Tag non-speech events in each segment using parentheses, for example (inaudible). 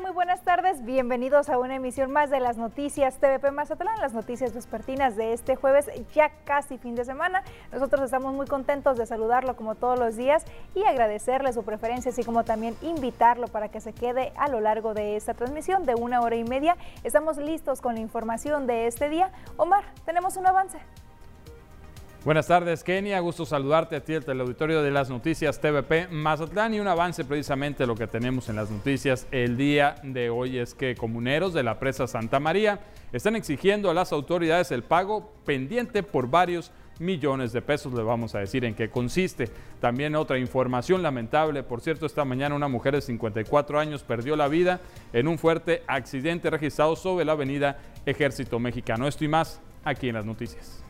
Muy buenas tardes. Bienvenidos a una emisión más de las noticias TVP Mazatlán, las noticias vespertinas de este jueves, ya casi fin de semana. Nosotros estamos muy contentos de saludarlo como todos los días y agradecerle su preferencia, así como también invitarlo para que se quede a lo largo de esta transmisión de una hora y media. Estamos listos con la información de este día. Omar, tenemos un avance. Buenas tardes, Kenia. Gusto saludarte a ti, el teleauditorio de las noticias TVP Mazatlán. Y un avance precisamente lo que tenemos en las noticias el día de hoy es que comuneros de la presa Santa María están exigiendo a las autoridades el pago pendiente por varios millones de pesos. Le vamos a decir en qué consiste. También otra información lamentable. Por cierto, esta mañana una mujer de 54 años perdió la vida en un fuerte accidente registrado sobre la avenida Ejército Mexicano. Esto y más aquí en las noticias.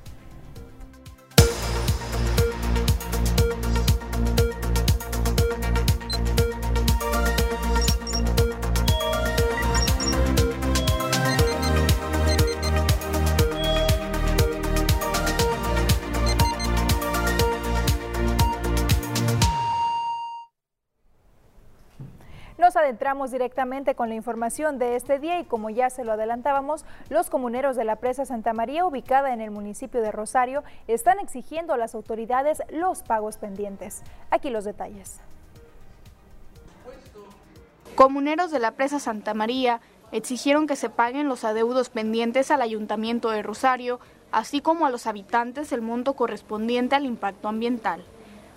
Adentramos directamente con la información de este día y como ya se lo adelantábamos, los comuneros de la presa Santa María, ubicada en el municipio de Rosario, están exigiendo a las autoridades los pagos pendientes. Aquí los detalles. Comuneros de la presa Santa María exigieron que se paguen los adeudos pendientes al ayuntamiento de Rosario, así como a los habitantes el monto correspondiente al impacto ambiental.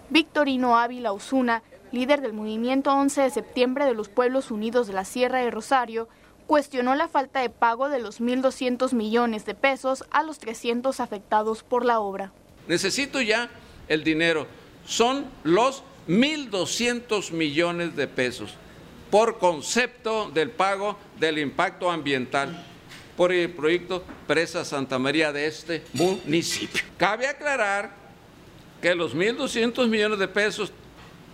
Victorino Ávila Osuna, líder del movimiento 11 de septiembre de los Pueblos Unidos de la Sierra de Rosario, cuestionó la falta de pago de los 1.200 millones de pesos a los 300 afectados por la obra. Necesito ya el dinero. Son los 1.200 millones de pesos por concepto del pago del impacto ambiental por el proyecto Presa Santa María de este municipio. Cabe aclarar que los 1.200 millones de pesos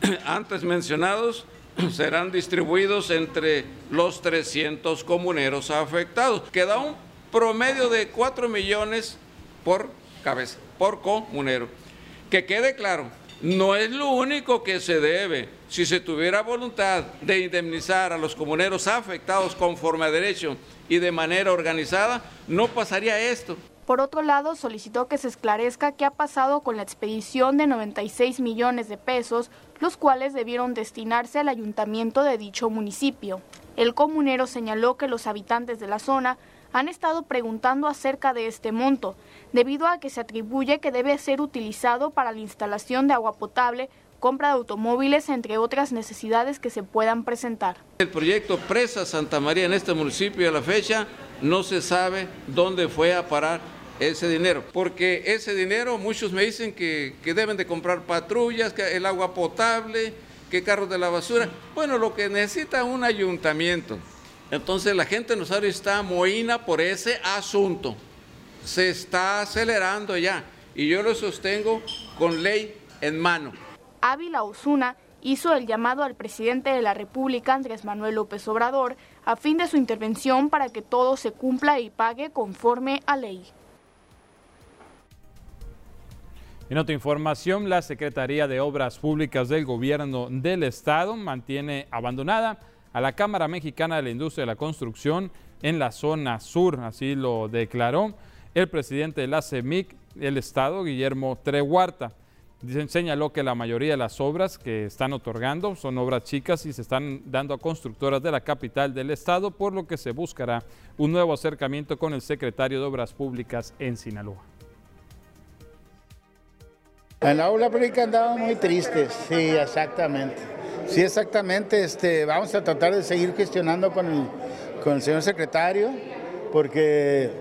(clears throat) antes mencionados (clears throat) serán distribuidos entre los 300 comuneros afectados, que da un promedio de 4 millones por cabeza, por comunero. Que quede claro, no es lo único que se debe. Si se tuviera voluntad de indemnizar a los comuneros afectados conforme a derecho y de manera organizada, no pasaría esto. Por otro lado, solicitó que se esclarezca qué ha pasado con la expedición de 96 millones de pesos, los cuales debieron destinarse al ayuntamiento de dicho municipio. El comunero señaló que los habitantes de la zona han estado preguntando acerca de este monto, debido a que se atribuye que debe ser utilizado para la instalación de agua potable, compra de automóviles, entre otras necesidades que se puedan presentar. El proyecto Presa Santa María en este municipio a la fecha no se sabe dónde fue a parar ese dinero, porque ese dinero muchos me dicen que, deben de comprar patrullas, que el agua potable, que carros de la basura. Bueno, lo que necesita un ayuntamiento. Entonces la gente en Rosario está moína por ese asunto. Se está acelerando ya y yo lo sostengo con ley en mano. Ávila Osuna hizo el llamado al presidente de la República, Andrés Manuel López Obrador, a fin de su intervención para que todo se cumpla y pague conforme a ley. En otra información, la Secretaría de Obras Públicas del Gobierno del Estado mantiene abandonada a la Cámara Mexicana de la Industria de la Construcción en la zona sur, así lo declaró el presidente de la CEMIC, el Estado, Guillermo Trehuarta. Señaló que la mayoría de las obras que están otorgando son obras chicas y se están dando a constructoras de la capital del Estado, por lo que se buscará un nuevo acercamiento con el secretario de Obras Públicas en Sinaloa. En la aula pública andamos muy tristes, sí, exactamente. Sí, exactamente. Este, vamos a tratar de seguir gestionando con el, con el señor secretario, porque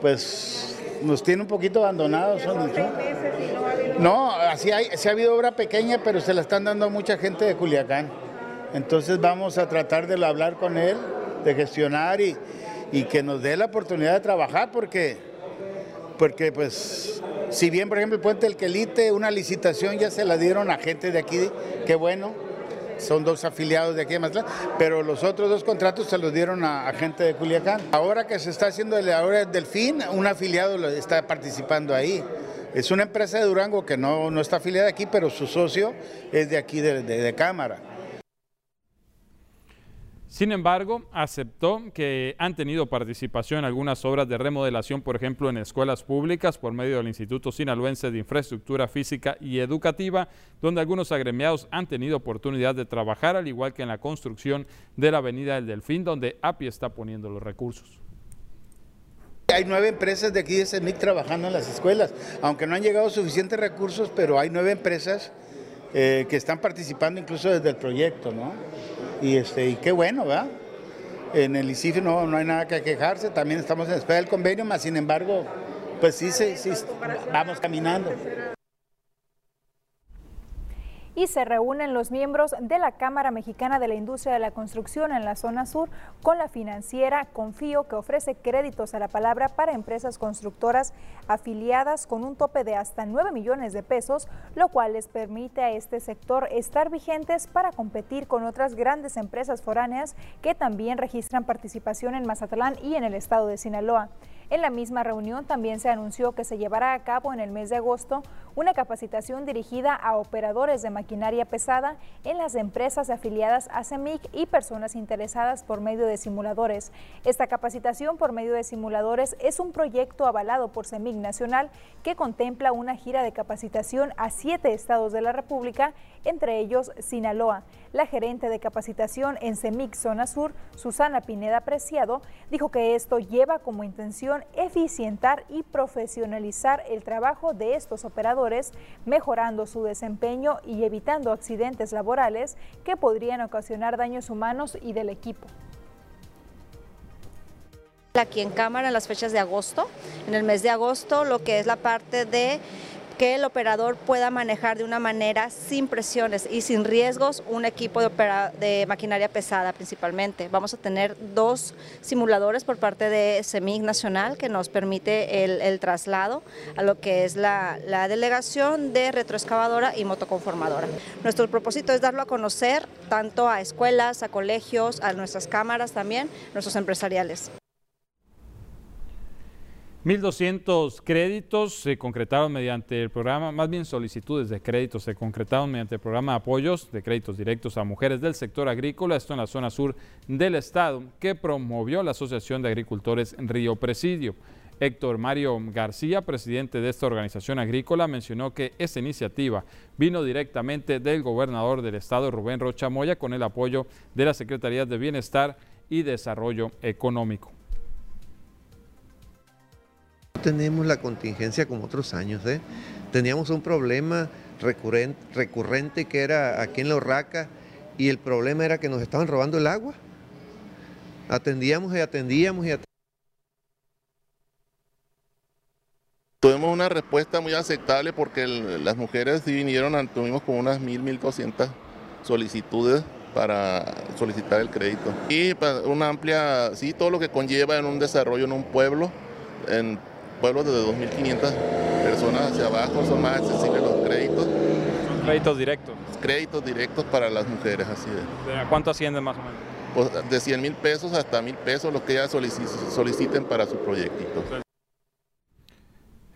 pues nos tiene un poquito abandonados. No, así hay, sí ha habido obra pequeña, pero se la están dando a mucha gente de Culiacán. Entonces vamos a tratar de hablar con él, de gestionar y, y que nos dé la oportunidad de trabajar, porque, porque pues si bien, por ejemplo, el puente del Quelite, una licitación ya se la dieron a gente de aquí, qué bueno, son dos afiliados de aquí de Mazatlán, pero los otros dos contratos se los dieron a, gente de Culiacán. Ahora que se está haciendo el ahora Delfín, un afiliado está participando ahí. Es una empresa de Durango que no, no está afiliada aquí, pero su socio es de aquí de Cámara. Sin embargo, aceptó que han tenido participación en algunas obras de remodelación, por ejemplo, en escuelas públicas por medio del Instituto Sinaloense de Infraestructura Física y Educativa, donde algunos agremiados han tenido oportunidad de trabajar, al igual que en la construcción de la Avenida del Delfín, donde API está poniendo los recursos. Hay nueve empresas de aquí de CEMIC trabajando en las escuelas, aunque no han llegado suficientes recursos, pero hay nueve empresas eh, que están participando incluso desde el proyecto, ¿no? Y, este, y qué bueno, ¿verdad? En el ICIF no, no hay nada que quejarse, también estamos en espera del convenio, más sin embargo, pues sí, sí, sí vamos caminando y se reúnen los miembros de la Cámara Mexicana de la Industria de la Construcción en la zona sur con la financiera Confío que ofrece créditos a la palabra para empresas constructoras afiliadas con un tope de hasta 9 millones de pesos, lo cual les permite a este sector estar vigentes para competir con otras grandes empresas foráneas que también registran participación en Mazatlán y en el estado de Sinaloa. En la misma reunión también se anunció que se llevará a cabo en el mes de agosto una capacitación dirigida a operadores de maquinaria pesada en las empresas afiliadas a CEMIC y personas interesadas por medio de simuladores. Esta capacitación por medio de simuladores es un proyecto avalado por CEMIC Nacional que contempla una gira de capacitación a siete estados de la República, entre ellos Sinaloa. La gerente de capacitación en CEMIC Zona Sur, Susana Pineda Preciado, dijo que esto lleva como intención eficientar y profesionalizar el trabajo de estos operadores, mejorando su desempeño y evitando accidentes laborales que podrían ocasionar daños humanos y del equipo. Aquí en Cámara en las fechas de agosto, en el mes de agosto, lo que es la parte de que el operador pueda manejar de una manera sin presiones y sin riesgos un equipo de, de maquinaria pesada principalmente. Vamos a tener dos simuladores por parte de CEMIG Nacional que nos permite el, traslado a lo que es la, la delegación de retroexcavadora y motoconformadora. Nuestro propósito es darlo a conocer tanto a escuelas, a colegios, a nuestras cámaras también, nuestros empresariales. 1.200 créditos se concretaron mediante el programa, más bien solicitudes de créditos se concretaron mediante el programa de apoyos de créditos directos a mujeres del sector agrícola, esto en la zona sur del estado, que promovió la Asociación de Agricultores Río Presidio. Héctor Mario García, presidente de esta organización agrícola, mencionó que esta iniciativa vino directamente del gobernador del estado, Rubén Rocha Moya, con el apoyo de la Secretaría de Bienestar y Desarrollo Económico tenemos la contingencia como otros años. ¿eh? Teníamos un problema recurrente, que era aquí en la Urraca y el problema era que nos estaban robando el agua. Atendíamos y atendíamos y atendíamos. Tuvimos una respuesta muy aceptable porque las mujeres sí vinieron, tuvimos como unas 1.000, 1.200 solicitudes para solicitar el crédito. Y una amplia, sí, todo lo que conlleva en un desarrollo en un pueblo, en pueblos de 2.500 personas hacia abajo son más accesibles los créditos. Son créditos directos. Créditos directos para las mujeres, así es. ¿Cuánto ascienden más o menos? Pues de 100 mil pesos hasta mil pesos, lo que ellas soliciten para su proyectito.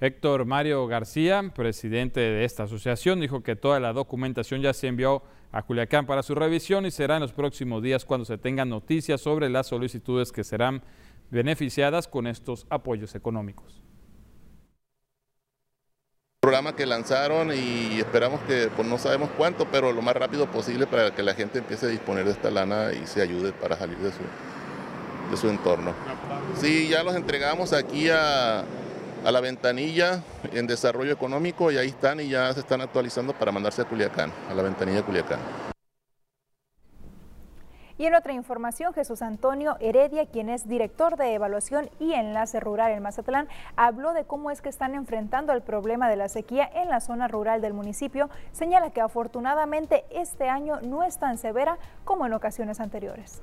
Héctor Mario García, presidente de esta asociación, dijo que toda la documentación ya se envió a Culiacán para su revisión y será en los próximos días cuando se tengan noticias sobre las solicitudes que serán beneficiadas con estos apoyos económicos programa que lanzaron y esperamos que, pues no sabemos cuánto, pero lo más rápido posible para que la gente empiece a disponer de esta lana y se ayude para salir de su, de su entorno. Sí, ya los entregamos aquí a, a la ventanilla en desarrollo económico y ahí están y ya se están actualizando para mandarse a Culiacán, a la ventanilla de Culiacán. Y en otra información, Jesús Antonio Heredia, quien es director de evaluación y enlace rural en Mazatlán, habló de cómo es que están enfrentando el problema de la sequía en la zona rural del municipio. Señala que afortunadamente este año no es tan severa como en ocasiones anteriores.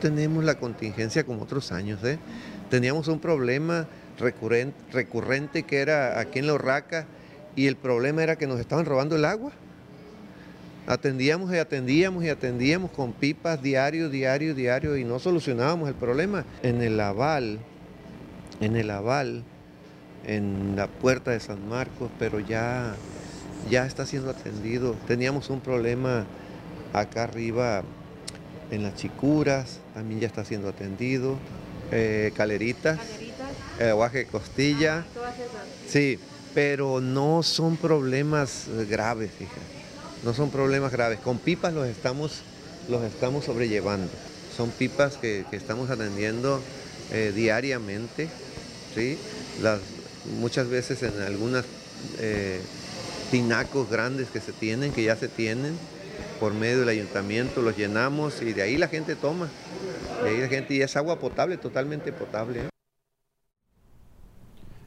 Tenemos la contingencia como otros años. ¿eh? Teníamos un problema recurrente, recurrente que era aquí en la Urraca y el problema era que nos estaban robando el agua. Atendíamos y atendíamos y atendíamos con pipas diario, diario, diario y no solucionábamos el problema. En el aval, en el aval, en la puerta de San Marcos, pero ya, ya está siendo atendido. Teníamos un problema acá arriba en las chicuras, también ya está siendo atendido, eh, caleritas, el aguaje de costilla. Sí, pero no son problemas graves, fíjate. No son problemas graves. Con pipas los estamos, los estamos sobrellevando. Son pipas que, estamos atendiendo eh, diariamente, ¿sí? Muchas veces en algunas eh, tinacos grandes que se tienen, que ya se tienen, por medio del ayuntamiento, los llenamos y de ahí la gente toma. De ahí la gente y es agua potable, totalmente potable.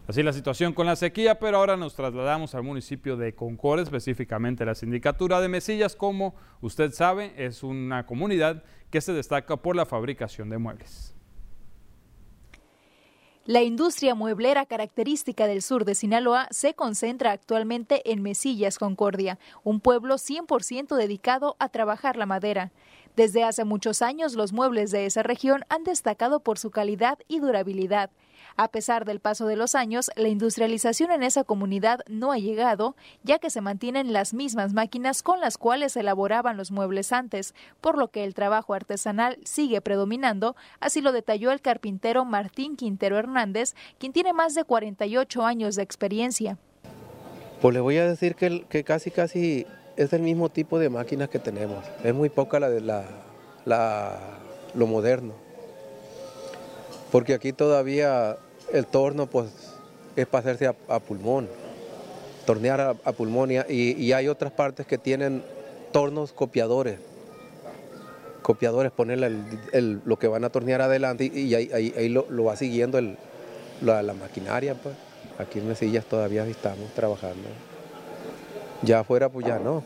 Así la situación con la sequía, pero ahora nos trasladamos al municipio de Concord, específicamente la sindicatura de Mesillas, como usted sabe, es una comunidad que se destaca por la fabricación de muebles. La industria mueblera característica del sur de Sinaloa se concentra actualmente en Mesillas, Concordia, un pueblo 100% dedicado a trabajar la madera. Desde hace muchos años los muebles de esa región han destacado por su calidad y durabilidad. A pesar del paso de los años, la industrialización en esa comunidad no ha llegado, ya que se mantienen las mismas máquinas con las cuales se elaboraban los muebles antes, por lo que el trabajo artesanal sigue predominando, así lo detalló el carpintero Martín Quintero Hernández, quien tiene más de 48 años de experiencia. Pues le voy a decir que, casi casi es el mismo tipo de máquinas que tenemos. Es muy poca la de la, lo moderno. Porque aquí todavía el torno pues es para hacerse a, pulmón, tornear a, pulmón y, hay otras partes que tienen tornos copiadores. Copiadores, ponerle lo que van a tornear adelante y, ahí, lo, va siguiendo la, maquinaria. Pues. Aquí en Mesillas todavía estamos trabajando. Ya afuera pues ya no.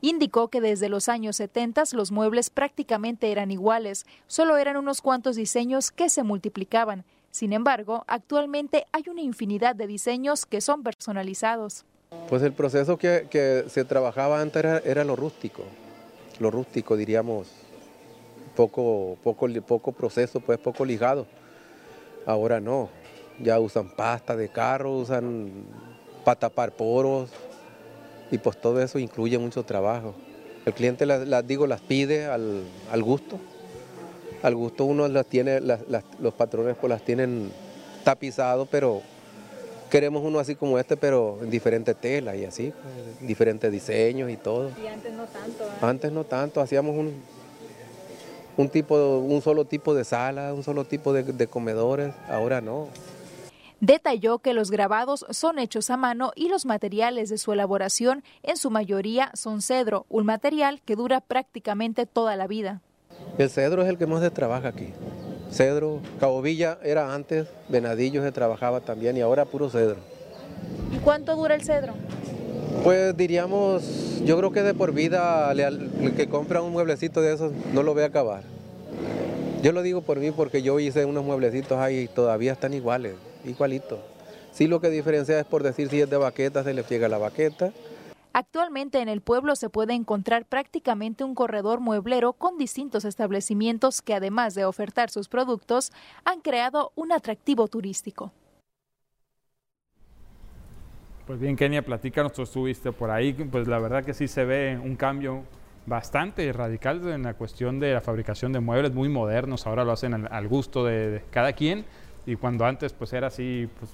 Indicó que desde los años 70 los muebles prácticamente eran iguales, solo eran unos cuantos diseños que se multiplicaban. Sin embargo, actualmente hay una infinidad de diseños que son personalizados. Pues el proceso que, se trabajaba antes era, lo rústico, lo rústico diríamos, poco, poco, poco proceso, pues poco ligado. Ahora no, ya usan pasta de carro, usan para tapar poros, y pues todo eso incluye mucho trabajo. El cliente, las, digo, las pide al, gusto. Al gusto uno las tiene, los patrones pues las tienen tapizado, pero queremos uno así como este, pero en diferente tela y así, pues, diferentes diseños y todo. Y antes no tanto. ¿eh? Antes no tanto, hacíamos un, un, tipo, un solo tipo de sala, un solo tipo de comedores, ahora no. Detalló que los grabados son hechos a mano y los materiales de su elaboración en su mayoría son cedro, un material que dura prácticamente toda la vida. El cedro es el que más se trabaja aquí. Cedro, Cabo Villa era antes, Venadillo se trabajaba también y ahora puro cedro. ¿Y cuánto dura el cedro? Pues diríamos, yo creo que de por vida el que compra un mueblecito de esos no lo ve acabar. Yo lo digo por mí porque yo hice unos mueblecitos ahí y todavía están iguales igualito. Sí lo que diferencia es por decir si es de baqueta, se le pliega la baqueta. Actualmente en el pueblo se puede encontrar prácticamente un corredor mueblero con distintos establecimientos que además de ofertar sus productos han creado un atractivo turístico. Pues bien, Kenia, platícanos, tú estuviste por ahí, pues la verdad que sí se ve un cambio bastante radical en la cuestión de la fabricación de muebles muy modernos, ahora lo hacen al, gusto de cada quien. Y cuando antes pues era así, pues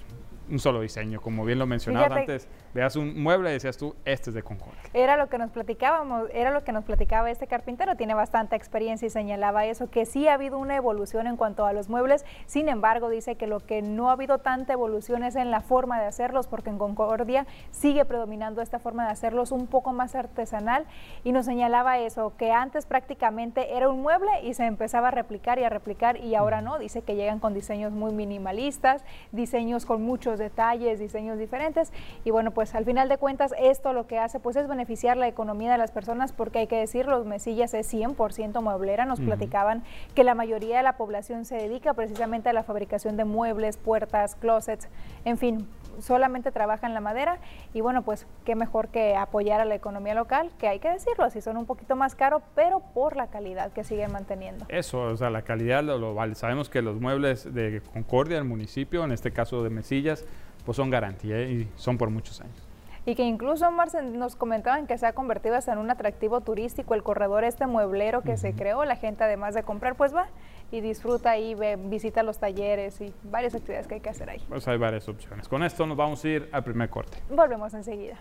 un solo diseño, como bien lo mencionabas antes, veas un mueble y decías tú, este es de Concord. Era lo que nos platicábamos, era lo que nos platicaba este carpintero, tiene bastante experiencia y señalaba eso, que sí ha habido una evolución en cuanto a los muebles, sin embargo dice que lo que no ha habido tanta evolución es en la forma de hacerlos, porque en Concordia sigue predominando esta forma de hacerlos un poco más artesanal y nos señalaba eso, que antes prácticamente era un mueble y se empezaba a replicar y a replicar y ahora no, dice que llegan con diseños muy minimalistas, diseños con muchos detalles, diseños diferentes y bueno, pues pues al final de cuentas esto lo que hace pues es beneficiar la economía de las personas porque hay que decirlo, Mesillas es 100% mueblera, nos platicaban que la mayoría de la población se dedica precisamente a la fabricación de muebles, puertas, closets, en fin, solamente trabaja en la madera y bueno, pues qué mejor que apoyar a la economía local, que hay que decirlo, así son un poquito más caros, pero por la calidad que siguen manteniendo. Eso, o sea, la calidad lo, vale. Sabemos que los muebles de Concordia, el municipio, en este caso de Mesillas, pues son garantía y son por muchos años. Y que incluso, Marce, nos comentaban que se ha convertido hasta en un atractivo turístico el corredor este mueblero que se creó. La gente además de comprar, pues va y disfruta y ve, visita los talleres y varias actividades que hay que hacer ahí. Pues hay varias opciones. Con esto nos vamos a ir al primer corte. Volvemos enseguida.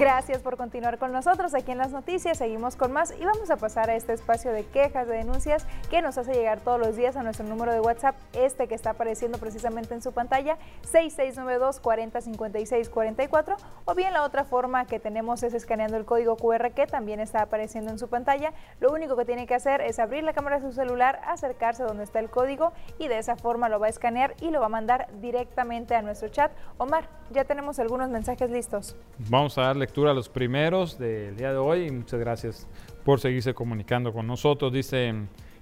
Gracias por continuar con nosotros aquí en las noticias. Seguimos con más y vamos a pasar a este espacio de quejas, de denuncias que nos hace llegar todos los días a nuestro número de WhatsApp, este que está apareciendo precisamente en su pantalla, 6692 4056 44 o bien la otra forma que tenemos es escaneando el código QR que también está apareciendo en su pantalla. Lo único que tiene que hacer es abrir la cámara de su celular, acercarse donde está el código y de esa forma lo va a escanear y lo va a mandar directamente a nuestro chat. Omar, ya tenemos algunos mensajes listos. Vamos a darle a los primeros del día de hoy y muchas gracias por seguirse comunicando con nosotros. Dice,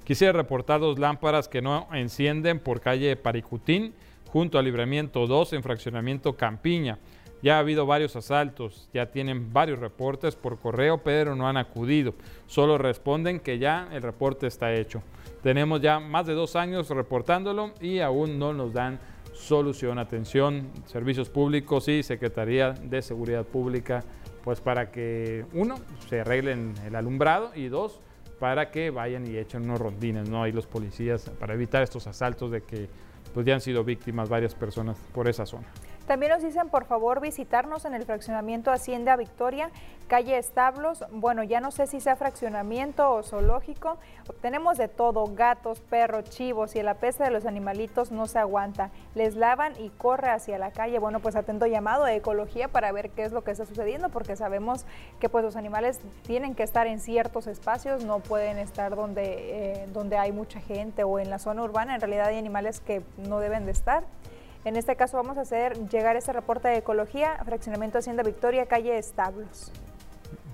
quisiera reportar dos lámparas que no encienden por calle Paricutín, junto al libramiento 2 en fraccionamiento Campiña. Ya ha habido varios asaltos, ya tienen varios reportes por correo, pero no han acudido. Solo responden que ya el reporte está hecho. Tenemos ya más de dos años reportándolo y aún no nos dan solución, atención, servicios públicos y Secretaría de Seguridad Pública, pues para que uno, se arreglen el alumbrado y dos, para que vayan y echen unos rondines, ¿no? Ahí los policías, para evitar estos asaltos de que pues ya han sido víctimas varias personas por esa zona. También nos dicen por favor visitarnos en el fraccionamiento Hacienda Victoria, calle Establos. Bueno, ya no sé si sea fraccionamiento o zoológico. Tenemos de todo, gatos, perros, chivos y el apeste de los animalitos no se aguanta. Les lavan y corre hacia la calle. Bueno, pues atento llamado de ecología para ver qué es lo que está sucediendo porque sabemos que pues los animales tienen que estar en ciertos espacios, no pueden estar donde, eh, donde hay mucha gente o en la zona urbana. En realidad hay animales que no deben de estar. En este caso vamos a hacer llegar este reporte de ecología, fraccionamiento Hacienda Victoria, calle Establos.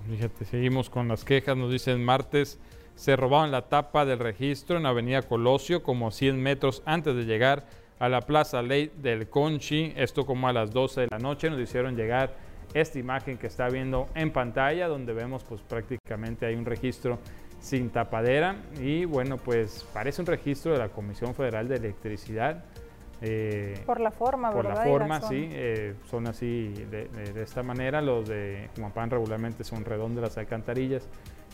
Fíjate, seguimos con las quejas, nos dicen martes, se robaron la tapa del registro en Avenida Colosio como 100 metros antes de llegar a la Plaza Ley del Conchi, esto como a las 12 de la noche, nos hicieron llegar esta imagen que está viendo en pantalla, donde vemos pues prácticamente hay un registro sin tapadera. Y bueno, pues parece un registro de la Comisión Federal de Electricidad, eh, por la forma, Por la forma, sí, eh, son así de, esta manera. Los de Jumapan regularmente son redondos las alcantarillas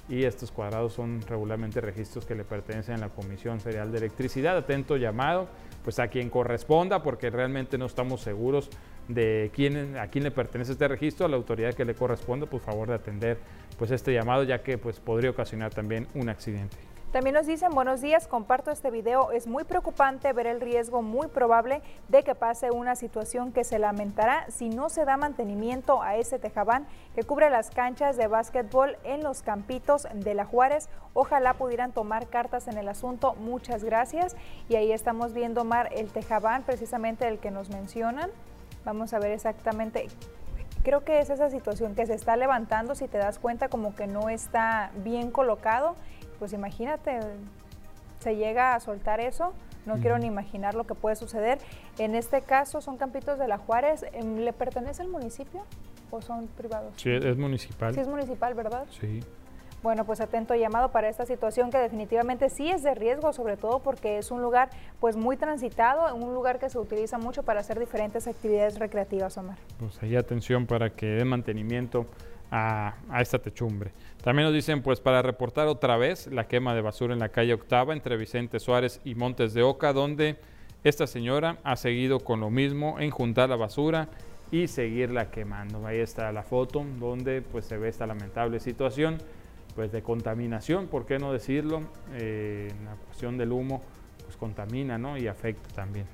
y estos cuadrados son regularmente registros que le pertenecen a la Comisión Federal de Electricidad. Atento llamado, pues a quien corresponda, porque realmente no estamos seguros de quién, a quién le pertenece este registro, a la autoridad que le corresponda, por favor de atender pues este llamado, ya que pues podría ocasionar también un accidente. También nos dicen, buenos días, comparto este video. Es muy preocupante ver el riesgo muy probable de que pase una situación que se lamentará si no se da mantenimiento a ese tejabán que cubre las canchas de básquetbol en los campitos de la Juárez. Ojalá pudieran tomar cartas en el asunto. Muchas gracias. Y ahí estamos viendo, Mar, el tejabán, precisamente el que nos mencionan. Vamos a ver exactamente creo que es esa situación que se está levantando, si te das cuenta como que no está bien colocado pues imagínate, se llega a soltar eso, no quiero ni imaginar lo que puede suceder. En este caso son campitos de la Juárez, em, ¿le pertenece al municipio o son privados? Sí, es municipal. Sí, es municipal, ¿verdad? Sí. Bueno, pues atento llamado para esta situación que definitivamente sí es de riesgo, sobre todo porque es un lugar pues muy transitado, un lugar que se utiliza mucho para hacer diferentes actividades recreativas, Omar. Pues ahí atención para que dé mantenimiento a, esta techumbre. También nos dicen, pues para reportar otra vez la quema de basura en la calle Octava entre Vicente Suárez y Montes de Oca, donde esta señora ha seguido con lo mismo en juntar la basura y seguirla quemando. Ahí está la foto donde pues se ve esta lamentable situación pues de contaminación, ¿por qué no decirlo? Eh, la cuestión del humo pues contamina ¿no? y afecta también.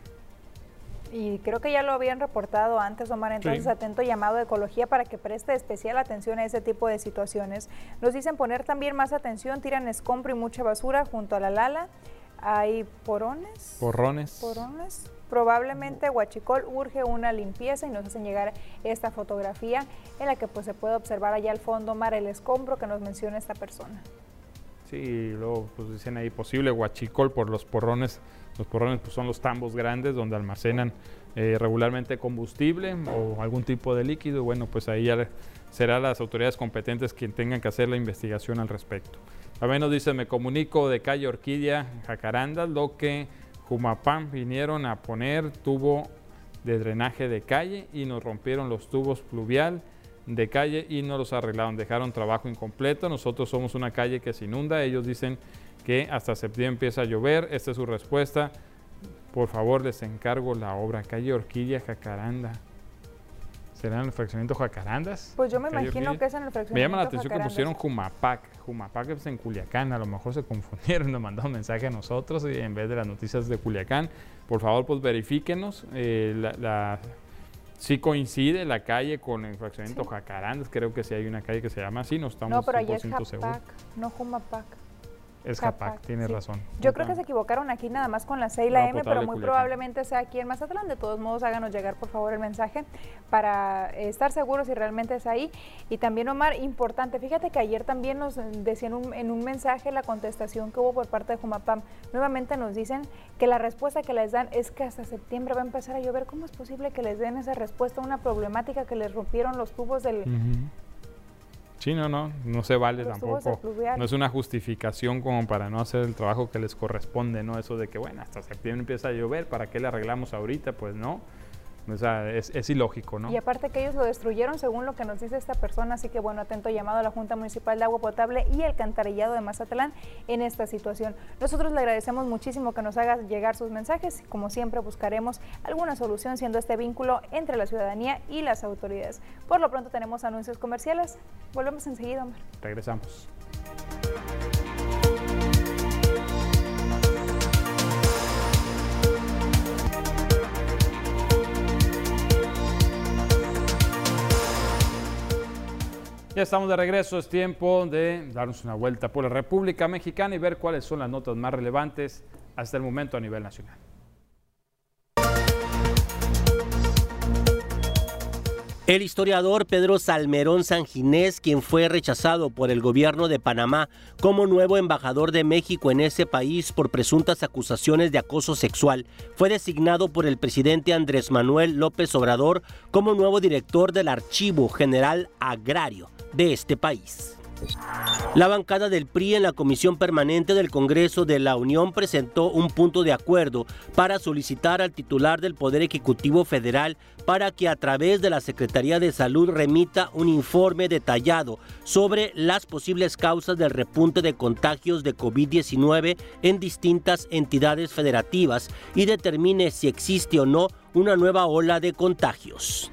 Y creo que ya lo habían reportado antes, Omar, entonces atento llamado de ecología para que preste especial atención a ese tipo de situaciones. Nos dicen poner también más atención, tiran escombro y mucha basura junto a la Lala. Hay porones. Porrones. Porones. Probablemente Huachicol urge una limpieza y nos hacen llegar esta fotografía en la que pues se puede observar allá al fondo, Omar, el escombro que nos menciona esta persona. Sí, luego pues dicen ahí posible Huachicol por los porrones Los porrones pues, son los tambos grandes donde almacenan eh, regularmente combustible o algún tipo de líquido. Bueno, pues ahí ya serán las autoridades competentes quien tengan que hacer la investigación al respecto. También nos dice, me comunico de calle Orquídea, Jacaranda, lo que Jumapam vinieron a poner tubo de drenaje de calle y nos rompieron los tubos pluvial de calle y no los arreglaron, dejaron trabajo incompleto. Nosotros somos una calle que se inunda, ellos dicen que hasta septiembre empieza a llover, esta es su respuesta. Por favor, les encargo la obra, calle Orquídea Jacaranda. ¿Será en el fraccionamiento Jacarandas? Pues yo me imagino que es en el fraccionamiento Me llama la atención que pusieron Jumapac. Jumapac es en Culiacán. A lo mejor se confundieron, (laughs) nos mandaron un mensaje a nosotros y en vez de las noticias de Culiacán. Por favor, pues verifíquenos. Eh, la, sí coincide la calle con el fraccionamiento Jacarandas. Creo que sí hay una calle que se llama así. No estamos no, pero ahí es Japac, no Jumapac. Es Japac, tiene razón. Yo creo que se equivocaron aquí nada más con la C y la M, pero muy probablemente sea aquí en Mazatlán. De todos modos, háganos llegar por favor el mensaje para estar seguros si realmente es ahí. Y también, Omar, importante, fíjate que ayer también nos decían en un mensaje la contestación que hubo por parte de Jumapam. Nuevamente nos dicen que la respuesta que les dan es que hasta septiembre va a empezar a llover. ¿Cómo es posible que les den esa respuesta a una problemática que les rompieron los tubos del... Sí, no, no, no se vale tampoco. No es una justificación como para no hacer el trabajo que les corresponde, ¿no? Eso de que, bueno, hasta septiembre empieza a llover, ¿para qué le arreglamos ahorita? Pues no. O sea, es, ilógico, ¿no? Y aparte que ellos lo destruyeron según lo que nos dice esta persona, así que bueno, atento llamado a la Junta Municipal de Agua Potable y el Cantarillado de Mazatlán en esta situación. Nosotros le agradecemos muchísimo que nos haga llegar sus mensajes, como siempre buscaremos alguna solución siendo este vínculo entre la ciudadanía y las autoridades. Por lo pronto tenemos anuncios comerciales, volvemos enseguida, Omar. Regresamos. Ya estamos de regreso, es tiempo de darnos una vuelta por la República Mexicana y ver cuáles son las notas más relevantes hasta el momento a nivel nacional. El historiador Pedro Salmerón Sanginés, quien fue rechazado por el gobierno de Panamá como nuevo embajador de México en ese país por presuntas acusaciones de acoso sexual, fue designado por el presidente Andrés Manuel López Obrador como nuevo director del Archivo General Agrario de este país. La bancada del PRI en la Comisión Permanente del Congreso de la Unión presentó un punto de acuerdo para solicitar al titular del Poder Ejecutivo Federal para que a través de la Secretaría de Salud remita un informe detallado sobre las posibles causas del repunte de contagios de COVID-19 en distintas entidades federativas y determine si existe o no una nueva ola de contagios.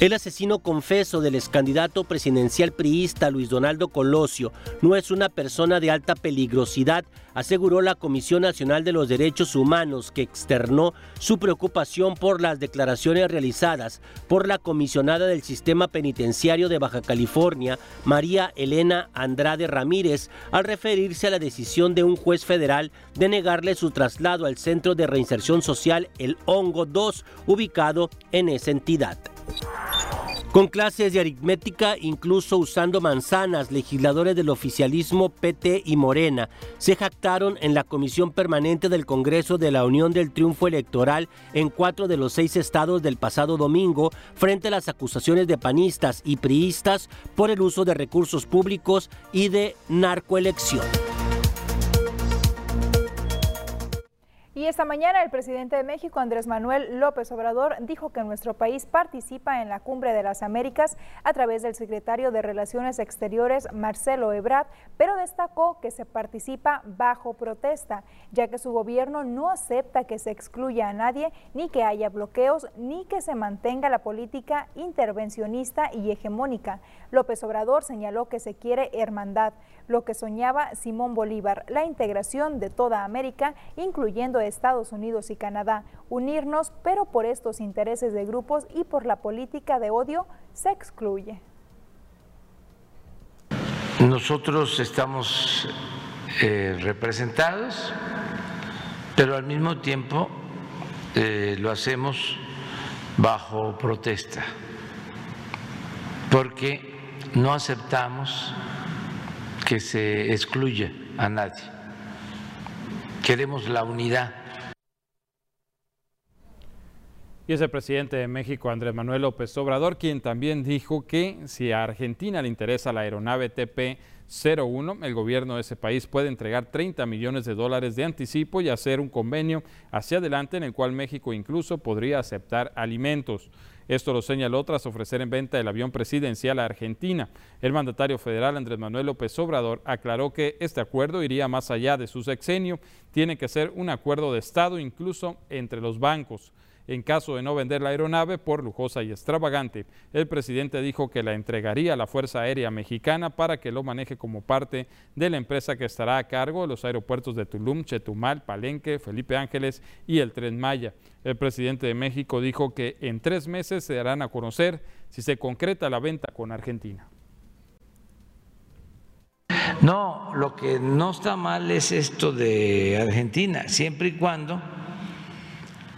El asesino confeso del excandidato presidencial priista Luis Donaldo Colosio no es una persona de alta peligrosidad, aseguró la Comisión Nacional de los Derechos Humanos, que externó su preocupación por las declaraciones realizadas por la comisionada del Sistema Penitenciario de Baja California, María Elena Andrade Ramírez, al referirse a la decisión de un juez federal de negarle su traslado al Centro de Reinserción Social El Hongo 2, ubicado en esa entidad. Con clases de aritmética, incluso usando manzanas, legisladores del oficialismo PT y Morena se jactaron en la Comisión Permanente del Congreso de la Unión del Triunfo Electoral en cuatro de los seis estados del pasado domingo frente a las acusaciones de panistas y priistas por el uso de recursos públicos y de narcoelección. Y esta mañana el presidente de México, Andrés Manuel López Obrador, dijo que nuestro país participa en la Cumbre de las Américas a través del secretario de Relaciones Exteriores, Marcelo Ebrard, pero destacó que se participa bajo protesta, ya que su gobierno no acepta que se excluya a nadie, ni que haya bloqueos, ni que se mantenga la política intervencionista y hegemónica. López Obrador señaló que se quiere hermandad, lo que soñaba Simón Bolívar, la integración de toda América, incluyendo Estados Unidos y Canadá, unirnos, pero por estos intereses de grupos y por la política de odio se excluye. Nosotros estamos eh, representados, pero al mismo tiempo eh, lo hacemos bajo protesta, porque no aceptamos que se excluya a nadie queremos la unidad. Y es el presidente de México, Andrés Manuel López Obrador, quien también dijo que si a Argentina le interesa la aeronave TP-01, el gobierno de ese país puede entregar 30 millones de dólares de anticipo y hacer un convenio hacia adelante en el cual México incluso podría aceptar alimentos. Esto lo señaló tras ofrecer en venta el avión presidencial a Argentina. El mandatario federal Andrés Manuel López Obrador aclaró que este acuerdo iría más allá de su sexenio, tiene que ser un acuerdo de Estado incluso entre los bancos. En caso de no vender la aeronave por lujosa y extravagante, el presidente dijo que la entregaría a la Fuerza Aérea Mexicana para que lo maneje como parte de la empresa que estará a cargo de los aeropuertos de Tulum, Chetumal, Palenque, Felipe Ángeles y el Tren Maya. El presidente de México dijo que en tres meses se darán a conocer si se concreta la venta con Argentina. No, lo que no está mal es esto de Argentina, siempre y cuando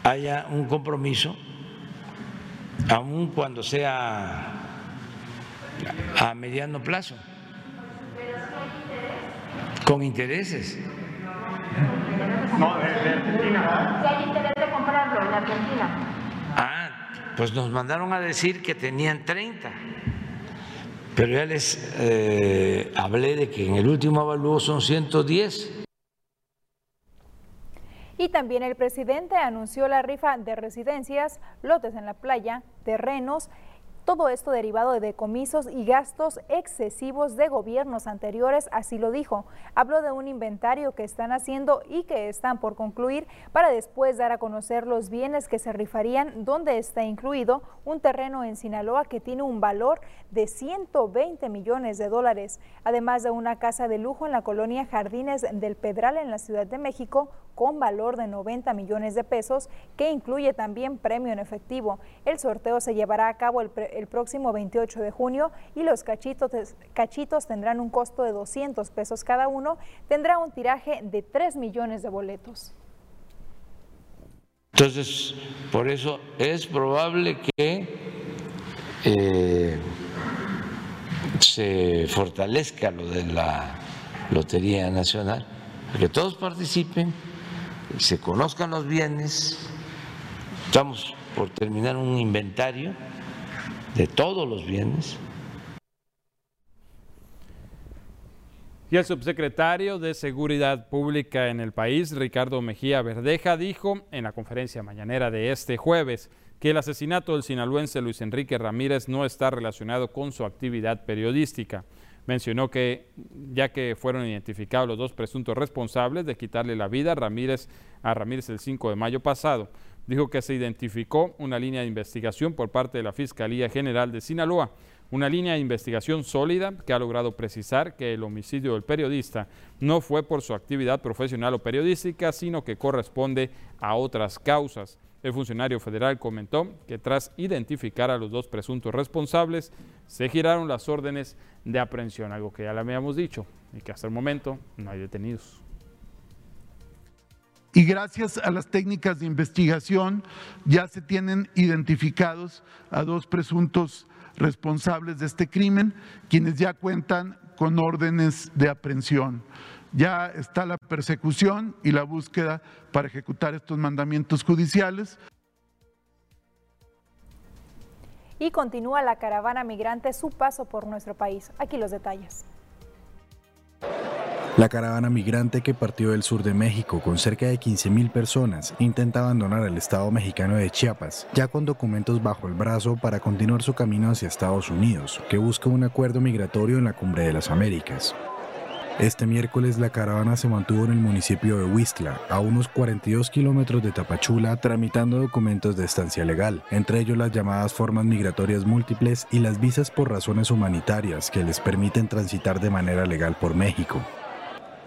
haya un compromiso, aun cuando sea a mediano plazo, con intereses. No, de, Argentina. Si hay interés de comprarlo en Argentina. Ah, pues nos mandaron a decir que tenían 30. Pero ya les eh, hablé de que en el último avalúo son 110. Y también el presidente anunció la rifa de residencias, lotes en la playa, terrenos todo esto derivado de decomisos y gastos excesivos de gobiernos anteriores, así lo dijo. Habló de un inventario que están haciendo y que están por concluir para después dar a conocer los bienes que se rifarían, donde está incluido un terreno en Sinaloa que tiene un valor de 120 millones de dólares, además de una casa de lujo en la colonia Jardines del Pedral en la Ciudad de México con valor de 90 millones de pesos, que incluye también premio en efectivo. El sorteo se llevará a cabo el, próximo 28 de junio y los cachitos, cachitos tendrán un costo de 200 pesos cada uno, tendrá un tiraje de 3 millones de boletos. Entonces, por eso es probable que eh, se fortalezca lo de la Lotería Nacional, que todos participen, se conozcan los bienes. Estamos por terminar un inventario de todos los bienes. Y el subsecretario de Seguridad Pública en el país, Ricardo Mejía Verdeja, dijo en la conferencia mañanera de este jueves que el asesinato del sinaloense Luis Enrique Ramírez no está relacionado con su actividad periodística. Mencionó que ya que fueron identificados los dos presuntos responsables de quitarle la vida a Ramírez, a Ramírez el 5 de mayo pasado, dijo que se identificó una línea de investigación por parte de la Fiscalía General de Sinaloa, una línea de investigación sólida que ha logrado precisar que el homicidio del periodista no fue por su actividad profesional o periodística, sino que corresponde a otras causas. El funcionario federal comentó que tras identificar a los dos presuntos responsables, se giraron las órdenes de aprehensión, algo que ya le habíamos dicho, y que hasta el momento no hay detenidos y gracias a las técnicas de investigación ya se tienen identificados a dos presuntos responsables de este crimen, quienes ya cuentan con órdenes de aprehensión. Ya está la persecución y la búsqueda para ejecutar estos mandamientos judiciales. Y continúa la caravana migrante su paso por nuestro país. Aquí los detalles. La caravana migrante que partió del sur de México con cerca de 15.000 personas intenta abandonar el estado mexicano de Chiapas, ya con documentos bajo el brazo para continuar su camino hacia Estados Unidos, que busca un acuerdo migratorio en la Cumbre de las Américas. Este miércoles la caravana se mantuvo en el municipio de Huistla, a unos 42 kilómetros de Tapachula, tramitando documentos de estancia legal, entre ellos las llamadas formas migratorias múltiples y las visas por razones humanitarias que les permiten transitar de manera legal por México.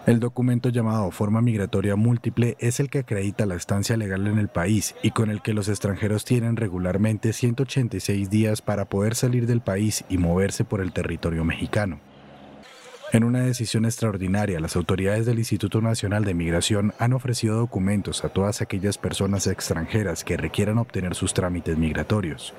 El documento llamado Forma Migratoria Múltiple es el que acredita la estancia legal en el país y con el que los extranjeros tienen regularmente 186 días para poder salir del país y moverse por el territorio mexicano. En una decisión extraordinaria, las autoridades del Instituto Nacional de Migración han ofrecido documentos a todas aquellas personas extranjeras que requieran obtener sus trámites migratorios.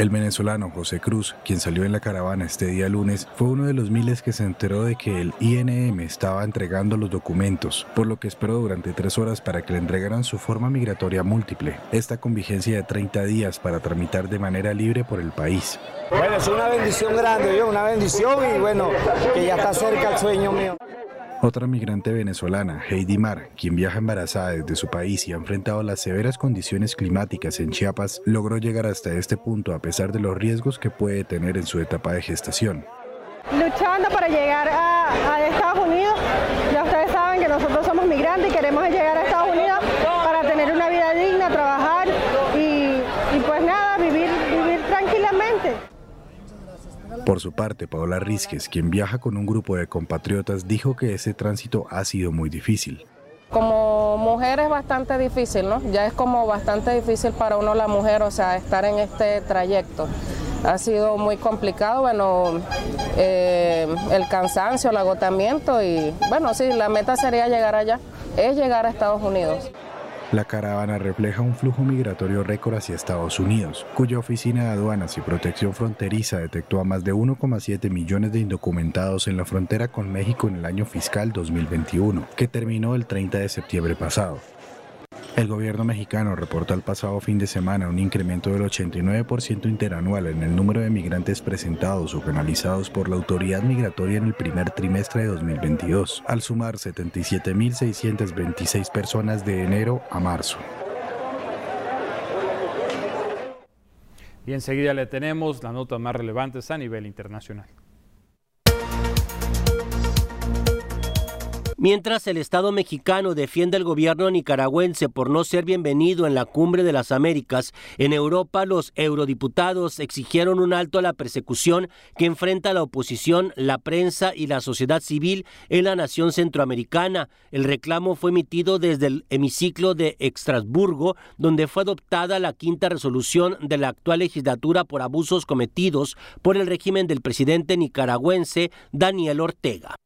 El venezolano José Cruz, quien salió en la caravana este día lunes, fue uno de los miles que se enteró de que el INM estaba entregando los documentos, por lo que esperó durante tres horas para que le entregaran su forma migratoria múltiple, esta con vigencia de 30 días para tramitar de manera libre por el país. Bueno, es una bendición grande, una bendición y bueno, que ya está cerca el sueño mío. Otra migrante venezolana, Heidi Mar, quien viaja embarazada desde su país y ha enfrentado las severas condiciones climáticas en Chiapas, logró llegar hasta este punto a pesar de los riesgos que puede tener en su etapa de gestación. Luchando para llegar a, Estados Unidos, ya ustedes saben que nosotros somos migrantes y queremos llegar a Estados Unidos para tener una vida digna, trabajar y, y pues nada, vivir, vivir tranquilamente. Por su parte, Paola Rizquez, quien viaja con un grupo de compatriotas, dijo que ese tránsito ha sido muy difícil. Como mujer es bastante difícil, ¿no? Ya es como bastante difícil para uno la mujer, o sea, estar en este trayecto. Ha sido muy complicado, bueno, eh, el cansancio, el agotamiento y bueno, sí, la meta sería llegar allá, es llegar a Estados Unidos. La caravana refleja un flujo migratorio récord hacia Estados Unidos, cuya Oficina de Aduanas y Protección Fronteriza detectó a más de 1,7 millones de indocumentados en la frontera con México en el año fiscal 2021, que terminó el 30 de septiembre pasado. El gobierno mexicano reportó el pasado fin de semana un incremento del 89% interanual en el número de migrantes presentados o canalizados por la autoridad migratoria en el primer trimestre de 2022, al sumar 77.626 personas de enero a marzo. Y enseguida le tenemos las notas más relevantes a nivel internacional. Mientras el Estado mexicano defiende al gobierno nicaragüense por no ser bienvenido en la cumbre de las Américas, en Europa los eurodiputados exigieron un alto a la persecución que enfrenta la oposición, la prensa y la sociedad civil en la nación centroamericana. El reclamo fue emitido desde el hemiciclo de Estrasburgo, donde fue adoptada la quinta resolución de la actual legislatura por abusos cometidos por el régimen del presidente nicaragüense Daniel Ortega.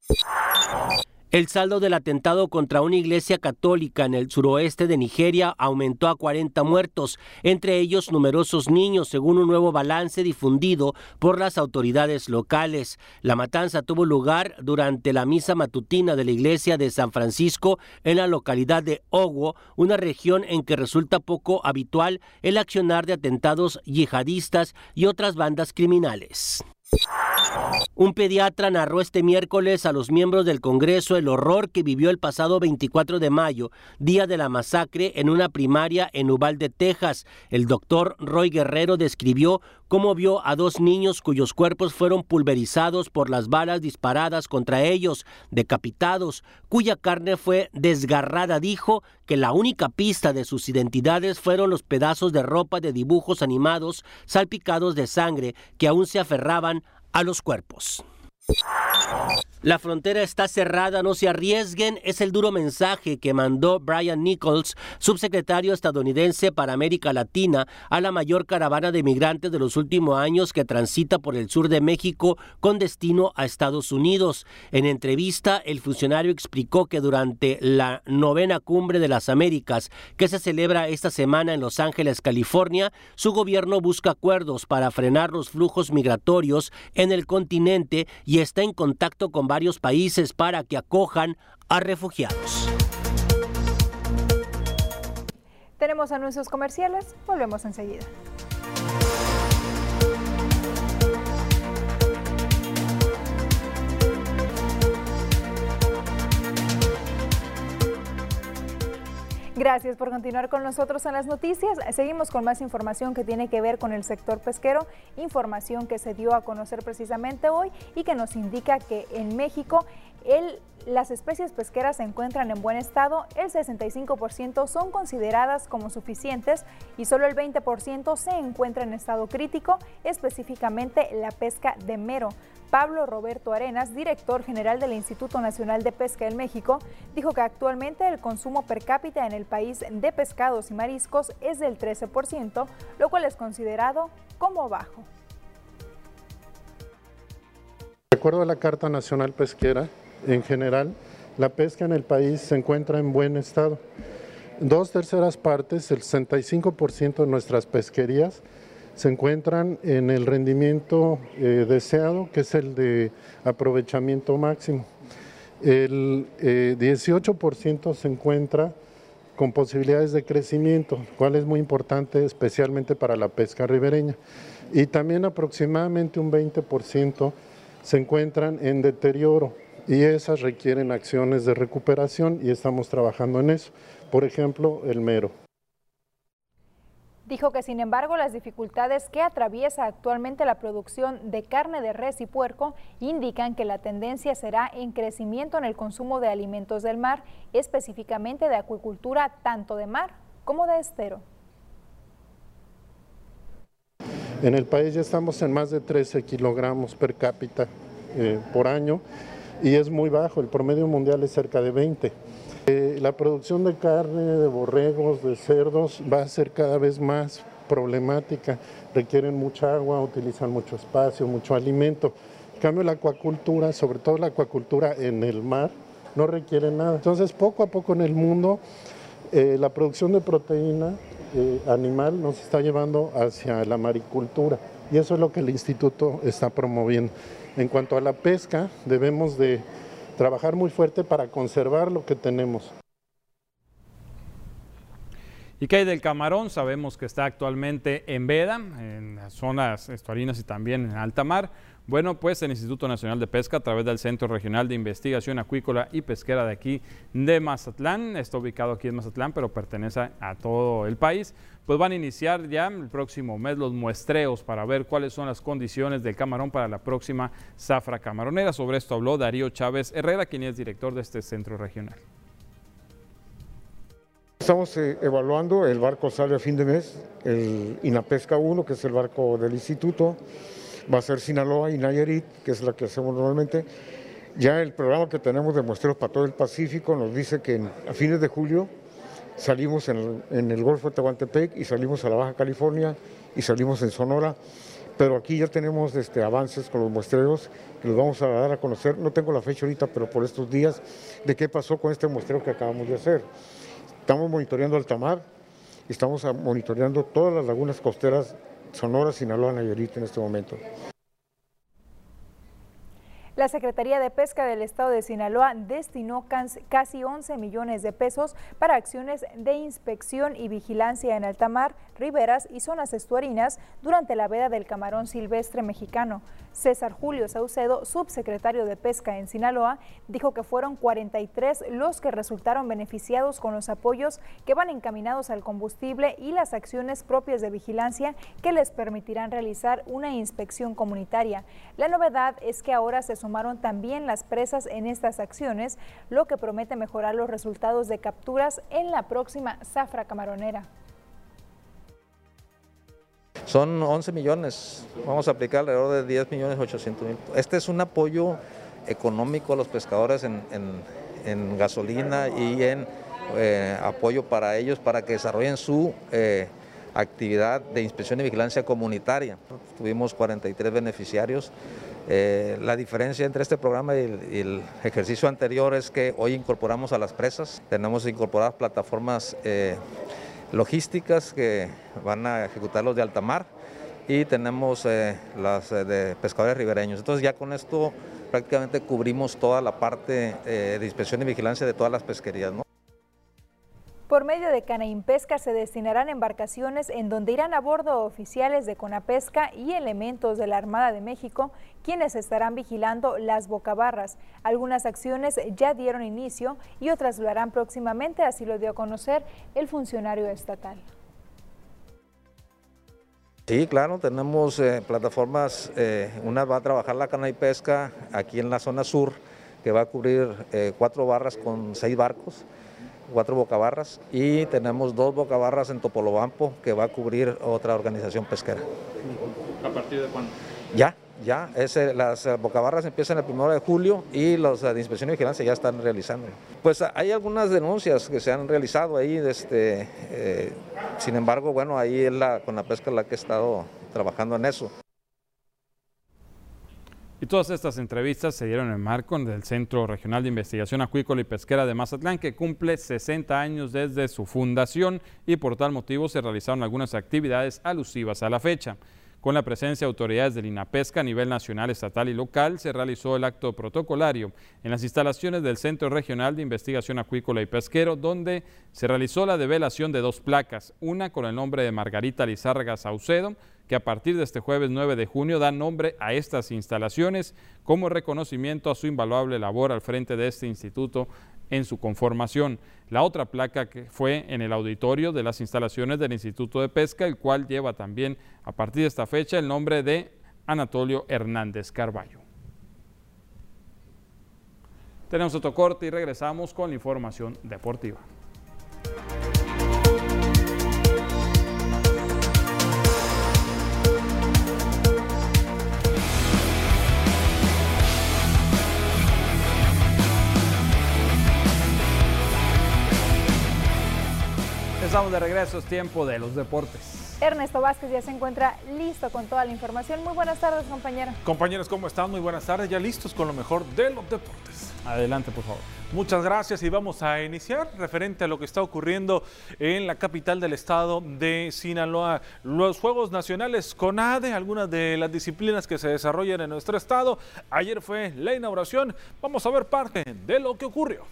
El saldo del atentado contra una iglesia católica en el suroeste de Nigeria aumentó a 40 muertos, entre ellos numerosos niños, según un nuevo balance difundido por las autoridades locales. La matanza tuvo lugar durante la misa matutina de la iglesia de San Francisco en la localidad de Ogo, una región en que resulta poco habitual el accionar de atentados yihadistas y otras bandas criminales. Un pediatra narró este miércoles a los miembros del Congreso el horror que vivió el pasado 24 de mayo, día de la masacre en una primaria en Uvalde, Texas. El doctor Roy Guerrero describió cómo vio a dos niños cuyos cuerpos fueron pulverizados por las balas disparadas contra ellos, decapitados, cuya carne fue desgarrada. Dijo que la única pista de sus identidades fueron los pedazos de ropa de dibujos animados salpicados de sangre que aún se aferraban a los cuerpos. La frontera está cerrada, no se arriesguen, es el duro mensaje que mandó Brian Nichols, subsecretario estadounidense para América Latina, a la mayor caravana de migrantes de los últimos años que transita por el sur de México con destino a Estados Unidos. En entrevista, el funcionario explicó que durante la novena cumbre de las Américas, que se celebra esta semana en Los Ángeles, California, su gobierno busca acuerdos para frenar los flujos migratorios en el continente y está en contacto con varios países para que acojan a refugiados. Tenemos anuncios comerciales, volvemos enseguida. Gracias por continuar con nosotros en las noticias. Seguimos con más información que tiene que ver con el sector pesquero, información que se dio a conocer precisamente hoy y que nos indica que en México las especies pesqueras se encuentran en buen estado, el 65% son consideradas como suficientes y solo el 20% se encuentra en estado crítico, específicamente la pesca de mero. Pablo Roberto Arenas, director general del Instituto Nacional de Pesca en México, dijo que actualmente el consumo per cápita en el país de pescados y mariscos es del 13%, lo cual es considerado como bajo. De acuerdo a la Carta Nacional Pesquera, en general, la pesca en el país se encuentra en buen estado. Dos terceras partes, el 65% de nuestras pesquerías, se encuentran en el rendimiento eh, deseado, que es el de aprovechamiento máximo. El 18% eh, se encuentra con posibilidades de crecimiento, cual es muy importante especialmente para la pesca ribereña. Y también aproximadamente un 20% se encuentran en deterioro y esas requieren acciones de recuperación y estamos trabajando en eso. Por ejemplo, el mero. Dijo que sin embargo las dificultades que atraviesa actualmente la producción de carne de res y puerco indican que la tendencia será en crecimiento en el consumo de alimentos del mar, específicamente de acuicultura tanto de mar como de estero. En el país ya estamos en más de 13 kilogramos per cápita eh, por año y es muy bajo, el promedio mundial es cerca de 20. Eh, la producción de carne, de borregos, de cerdos va a ser cada vez más problemática, requieren mucha agua, utilizan mucho espacio, mucho alimento. En cambio, la acuacultura, sobre todo la acuacultura en el mar, no requiere nada. Entonces, poco a poco en el mundo, eh, la producción de proteína eh, animal nos está llevando hacia la maricultura y eso es lo que el instituto está promoviendo. En cuanto a la pesca, debemos de trabajar muy fuerte para conservar lo que tenemos. ¿Y qué hay del camarón? Sabemos que está actualmente en veda, en las zonas estuarinas y también en alta mar. Bueno, pues el Instituto Nacional de Pesca, a través del Centro Regional de Investigación Acuícola y Pesquera de aquí de Mazatlán, está ubicado aquí en Mazatlán, pero pertenece a todo el país, pues van a iniciar ya el próximo mes los muestreos para ver cuáles son las condiciones del camarón para la próxima zafra camaronera. Sobre esto habló Darío Chávez Herrera, quien es director de este centro regional. Estamos eh, evaluando, el barco sale a fin de mes, el INAPESCA 1, que es el barco del instituto, va a ser Sinaloa y Nayarit, que es la que hacemos normalmente. Ya el programa que tenemos de muestreos para todo el Pacífico nos dice que a fines de julio salimos en el, Golfo de Tehuantepec y salimos a la Baja California y salimos en Sonora. Pero aquí ya tenemos este, avances con los muestreos que los vamos a dar a conocer. No tengo la fecha ahorita, pero por estos días, de qué pasó con este muestreo que acabamos de hacer. Estamos monitoreando altamar, estamos monitoreando todas las lagunas costeras Sonora, Sinaloa, Nayarit en este momento. La Secretaría de Pesca del Estado de Sinaloa destinó casi 11 millones de pesos para acciones de inspección y vigilancia en alta mar, riberas y zonas estuarinas durante la veda del camarón silvestre mexicano. César Julio Saucedo, subsecretario de Pesca en Sinaloa, dijo que fueron 43 los que resultaron beneficiados con los apoyos que van encaminados al combustible y las acciones propias de vigilancia que les permitirán realizar una inspección comunitaria. La novedad es que ahora se sumaron también las presas en estas acciones, lo que promete mejorar los resultados de capturas en la próxima zafra camaronera. Son 11 millones, vamos a aplicar alrededor de 10 millones 800 mil. Este es un apoyo económico a los pescadores en, gasolina y en eh, apoyo para ellos para que desarrollen su eh, actividad de inspección y vigilancia comunitaria. Tuvimos 43 beneficiarios. Eh, la diferencia entre este programa y el, ejercicio anterior es que hoy incorporamos a las presas, tenemos incorporadas plataformas logísticas que van a ejecutar los de alta mar y tenemos eh, las eh, de pescadores ribereños. Entonces ya con esto prácticamente cubrimos toda la parte eh, de inspección y vigilancia de todas las pesquerías. Por medio de Pesca se destinarán embarcaciones en donde irán a bordo oficiales de Conapesca y elementos de la Armada de México, quienes estarán vigilando las bocabarras. Algunas acciones ya dieron inicio y otras lo harán próximamente, así lo dio a conocer el funcionario estatal. Sí, claro, tenemos eh, plataformas, eh, una va a trabajar la cana y pesca aquí en la zona sur, que va a cubrir eh, cuatro barras con seis barcos cuatro bocabarras y tenemos dos bocabarras en Topolobampo que va a cubrir otra organización pesquera. ¿A partir de cuándo? Ya, ya, las eh, bocabarras empiezan el 1 de julio y los eh, de inspección y vigilancia ya están realizando. Pues hay algunas denuncias que se han realizado ahí, este, eh, sin embargo, bueno, ahí es la, con la pesca la que he estado trabajando en eso. Y todas estas entrevistas se dieron en marco del Centro Regional de Investigación Acuícola y Pesquera de Mazatlán, que cumple 60 años desde su fundación y por tal motivo se realizaron algunas actividades alusivas a la fecha. Con la presencia de autoridades del INAPESCA a nivel nacional, estatal y local, se realizó el acto protocolario en las instalaciones del Centro Regional de Investigación Acuícola y Pesquero, donde se realizó la develación de dos placas, una con el nombre de Margarita Lizárraga Saucedo, que a partir de este jueves 9 de junio da nombre a estas instalaciones como reconocimiento a su invaluable labor al frente de este instituto en su conformación. La otra placa que fue en el auditorio de las instalaciones del Instituto de Pesca, el cual lleva también a partir de esta fecha el nombre de Anatolio Hernández Carballo. Tenemos otro corte y regresamos con la información deportiva. Estamos de regreso, es tiempo de los deportes. Ernesto Vázquez ya se encuentra listo con toda la información. Muy buenas tardes, compañero. Compañeros, ¿cómo están? Muy buenas tardes, ya listos con lo mejor de los deportes. Adelante, por favor. Muchas gracias y vamos a iniciar referente a lo que está ocurriendo en la capital del estado de Sinaloa. Los Juegos Nacionales CONADE, algunas de las disciplinas que se desarrollan en nuestro estado. Ayer fue la inauguración. Vamos a ver parte de lo que ocurrió.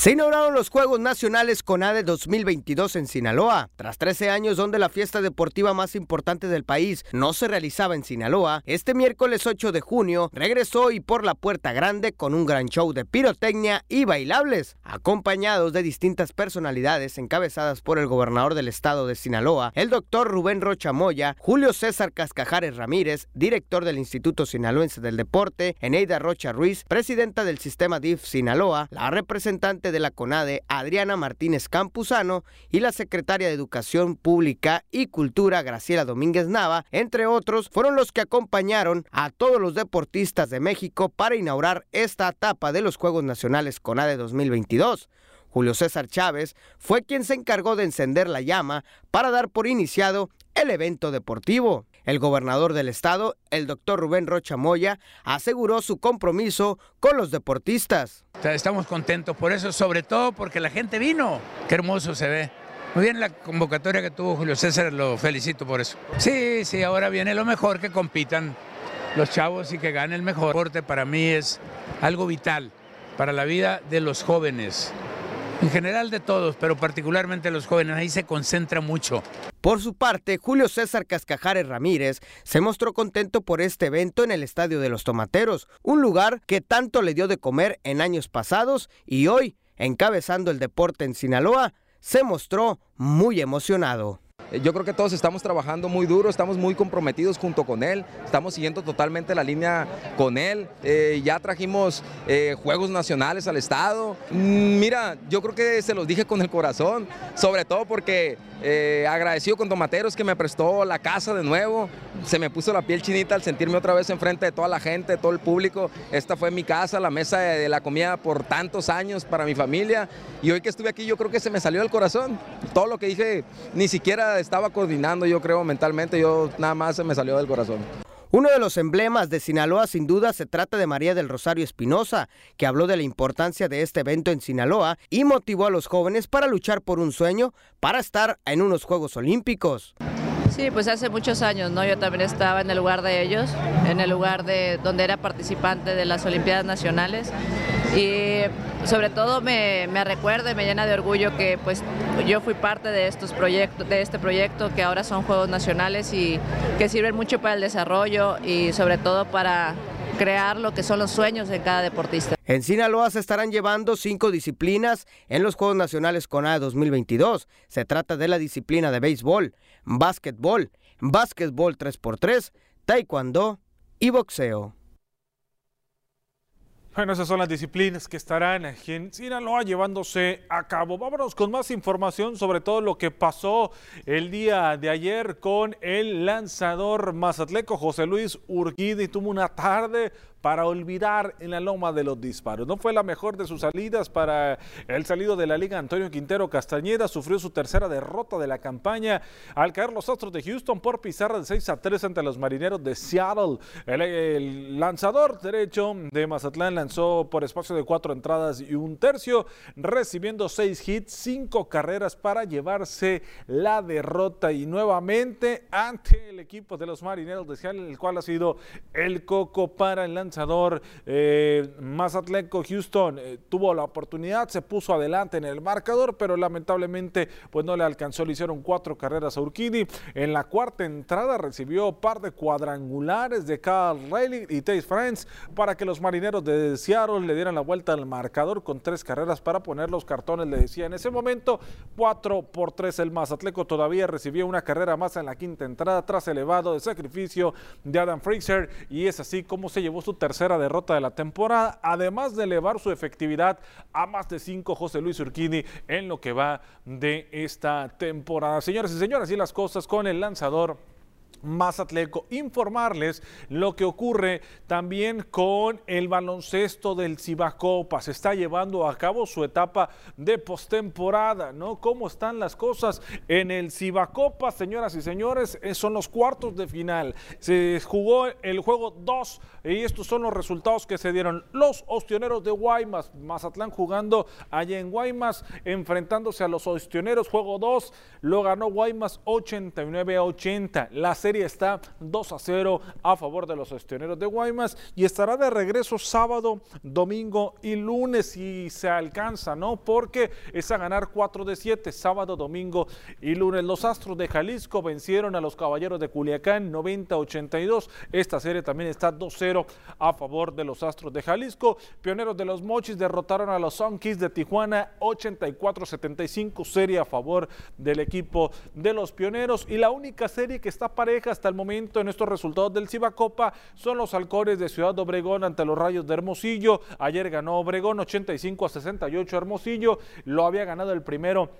Se inauguraron los Juegos Nacionales CONADE 2022 en Sinaloa. Tras 13 años donde la fiesta deportiva más importante del país no se realizaba en Sinaloa, este miércoles 8 de junio regresó y por la puerta grande con un gran show de pirotecnia y bailables, acompañados de distintas personalidades encabezadas por el gobernador del estado de Sinaloa, el doctor Rubén Rocha Moya, Julio César Cascajares Ramírez, director del Instituto Sinaloense del Deporte, Eneida Rocha Ruiz, presidenta del sistema DIF Sinaloa, la representante de la CONADE, Adriana Martínez Campuzano, y la secretaria de Educación Pública y Cultura, Graciela Domínguez Nava, entre otros, fueron los que acompañaron a todos los deportistas de México para inaugurar esta etapa de los Juegos Nacionales CONADE 2022. Julio César Chávez fue quien se encargó de encender la llama para dar por iniciado el evento deportivo. El gobernador del estado, el doctor Rubén Rocha Moya, aseguró su compromiso con los deportistas. estamos contentos por eso, sobre todo porque la gente vino. Qué hermoso se ve. Muy bien la convocatoria que tuvo Julio César, lo felicito por eso. Sí, sí, ahora viene lo mejor, que compitan los chavos y que gane el mejor. deporte para mí es algo vital para la vida de los jóvenes. En general de todos, pero particularmente los jóvenes, ahí se concentra mucho. Por su parte, Julio César Cascajares Ramírez se mostró contento por este evento en el Estadio de los Tomateros, un lugar que tanto le dio de comer en años pasados y hoy, encabezando el deporte en Sinaloa, se mostró muy emocionado. Yo creo que todos estamos trabajando muy duro, estamos muy comprometidos junto con él, estamos siguiendo totalmente la línea con él. Eh, ya trajimos eh, Juegos Nacionales al Estado. Mm, mira, yo creo que se los dije con el corazón, sobre todo porque eh, agradecido con Tomateros que me prestó la casa de nuevo. Se me puso la piel chinita al sentirme otra vez enfrente de toda la gente, de todo el público. Esta fue mi casa, la mesa de, de, la comida por tantos años para mi familia. Y hoy que estuve aquí yo creo que se me salió del corazón. Todo lo que dije ni siquiera estaba coordinando, yo creo, mentalmente. Yo nada más se me salió del corazón. Uno de los emblemas de Sinaloa sin duda se trata de María del Rosario Espinosa, que habló de la importancia de este evento en Sinaloa y motivó a los jóvenes para luchar por un sueño para estar en unos Juegos Olímpicos. Sí, pues hace muchos años, ¿no? Yo también estaba en el lugar de ellos, en el lugar de donde era participante de las Olimpiadas Nacionales y sobre todo me, me recuerda y me llena de orgullo que pues yo fui parte de estos proyectos, de este proyecto que ahora son Juegos Nacionales y que sirven mucho para el desarrollo y sobre todo para crear lo que son los sueños de cada deportista. En Sinaloa se estarán llevando cinco disciplinas en los Juegos Nacionales CONADE 2022. Se trata de la disciplina de béisbol, básquetbol, básquetbol 3x3, taekwondo y boxeo. Bueno, esas son las disciplinas que estarán aquí en Sinaloa llevándose a cabo. Vámonos con más información sobre todo lo que pasó el día de ayer con el lanzador mazatleco José Luis Urquidi. Tuvo una tarde para olvidar en la loma de los disparos. No fue la mejor de sus salidas para el salido de la liga Antonio Quintero Castañeda. Sufrió su tercera derrota de la campaña al caer los Astros de Houston por pizarra de 6 a 3 ante los marineros de Seattle. El, el lanzador derecho de Mazatlán lanzó por espacio de cuatro entradas y un tercio, recibiendo seis hits, cinco carreras para llevarse la derrota y nuevamente ante el equipo de los marineros de Seattle, el cual ha sido el coco para el lanzador eh, Mazatleco Houston. Eh, tuvo la oportunidad, se puso adelante en el marcador, pero lamentablemente pues no le alcanzó, le hicieron cuatro carreras a Urquidi. En la cuarta entrada recibió par de cuadrangulares de Carl Riley y Taze Friends para que los marineros de Seattle le dieran la vuelta al marcador con tres carreras para poner los cartones, le decía en ese momento, cuatro por tres el Mazatleco todavía recibió una carrera más en la quinta entrada tras elevado de sacrificio de Adam Fraser y es así como se llevó su tercera derrota de la temporada, además de elevar su efectividad a más de cinco José Luis Urquini en lo que va de esta temporada. Señoras y señores, así las cosas con el lanzador Mazatleco. Informarles lo que ocurre también con el baloncesto del Cibacopa. Se está llevando a cabo su etapa de postemporada, ¿no? ¿Cómo están las cosas en el Cibacopa, señoras y señores? Eh, son los cuartos de final. Se jugó el juego 2 y estos son los resultados que se dieron. Los ostioneros de Guaymas, Mazatlán jugando allá en Guaymas, enfrentándose a los ostioneros. Juego 2 lo ganó Guaymas 89 a 80. La serie está 2 a 0 a favor de los ostioneros de Guaymas y estará de regreso sábado, domingo y lunes si se alcanza, ¿no? Porque es a ganar 4 de 7, sábado, domingo y lunes. Los Astros de Jalisco vencieron a los Caballeros de Culiacán 90 a 82. Esta serie también está 2-0 a favor de los Astros de Jalisco. Pioneros de los Mochis derrotaron a los Sonkis de Tijuana 84-75, serie a favor del equipo de los Pioneros. Y la única serie que está pareja hasta el momento en estos resultados del Cibacopa son los Halcones de Ciudad Obregón ante los Rayos de Hermosillo. Ayer ganó Obregón 85 a 68 Hermosillo, lo había ganado el primero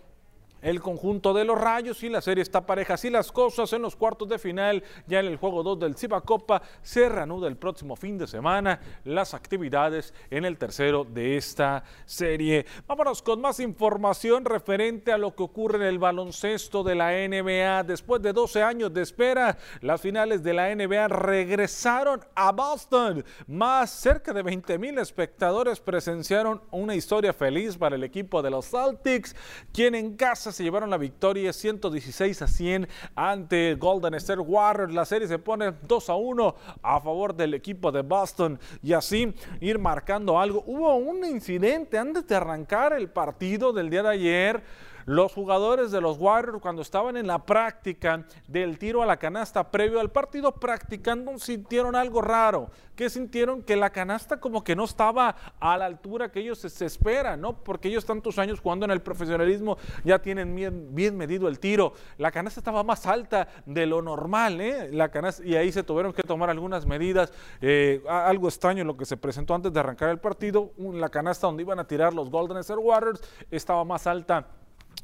el conjunto de los Rayos y la serie está pareja. Así las cosas en los cuartos de final, ya en el juego 2 del Ciba Copa, se reanuda el próximo fin de semana las actividades en el tercero de esta serie. Vámonos con más información referente a lo que ocurre en el baloncesto de la NBA. Después de 12 años de espera, las finales de la NBA regresaron a Boston. Más cerca de 20 mil espectadores presenciaron una historia feliz para el equipo de los Celtics, quien en casa se llevaron la victoria 116 a 100 ante Golden State Warriors. La serie se pone 2 a 1 a favor del equipo de Boston y así ir marcando algo. Hubo un incidente antes de arrancar el partido del día de ayer los jugadores de los Warriors cuando estaban en la práctica del tiro a la canasta previo al partido practicando sintieron algo raro, que sintieron que la canasta como que no estaba a la altura que ellos se, esperan, ¿no? Porque ellos tantos años jugando en el profesionalismo ya tienen bien, medido el tiro. La canasta estaba más alta de lo normal, ¿eh? La canasta, y ahí se tuvieron que tomar algunas medidas, eh, algo extraño lo que se presentó antes de arrancar el partido, la canasta donde iban a tirar los Golden State Warriors estaba más alta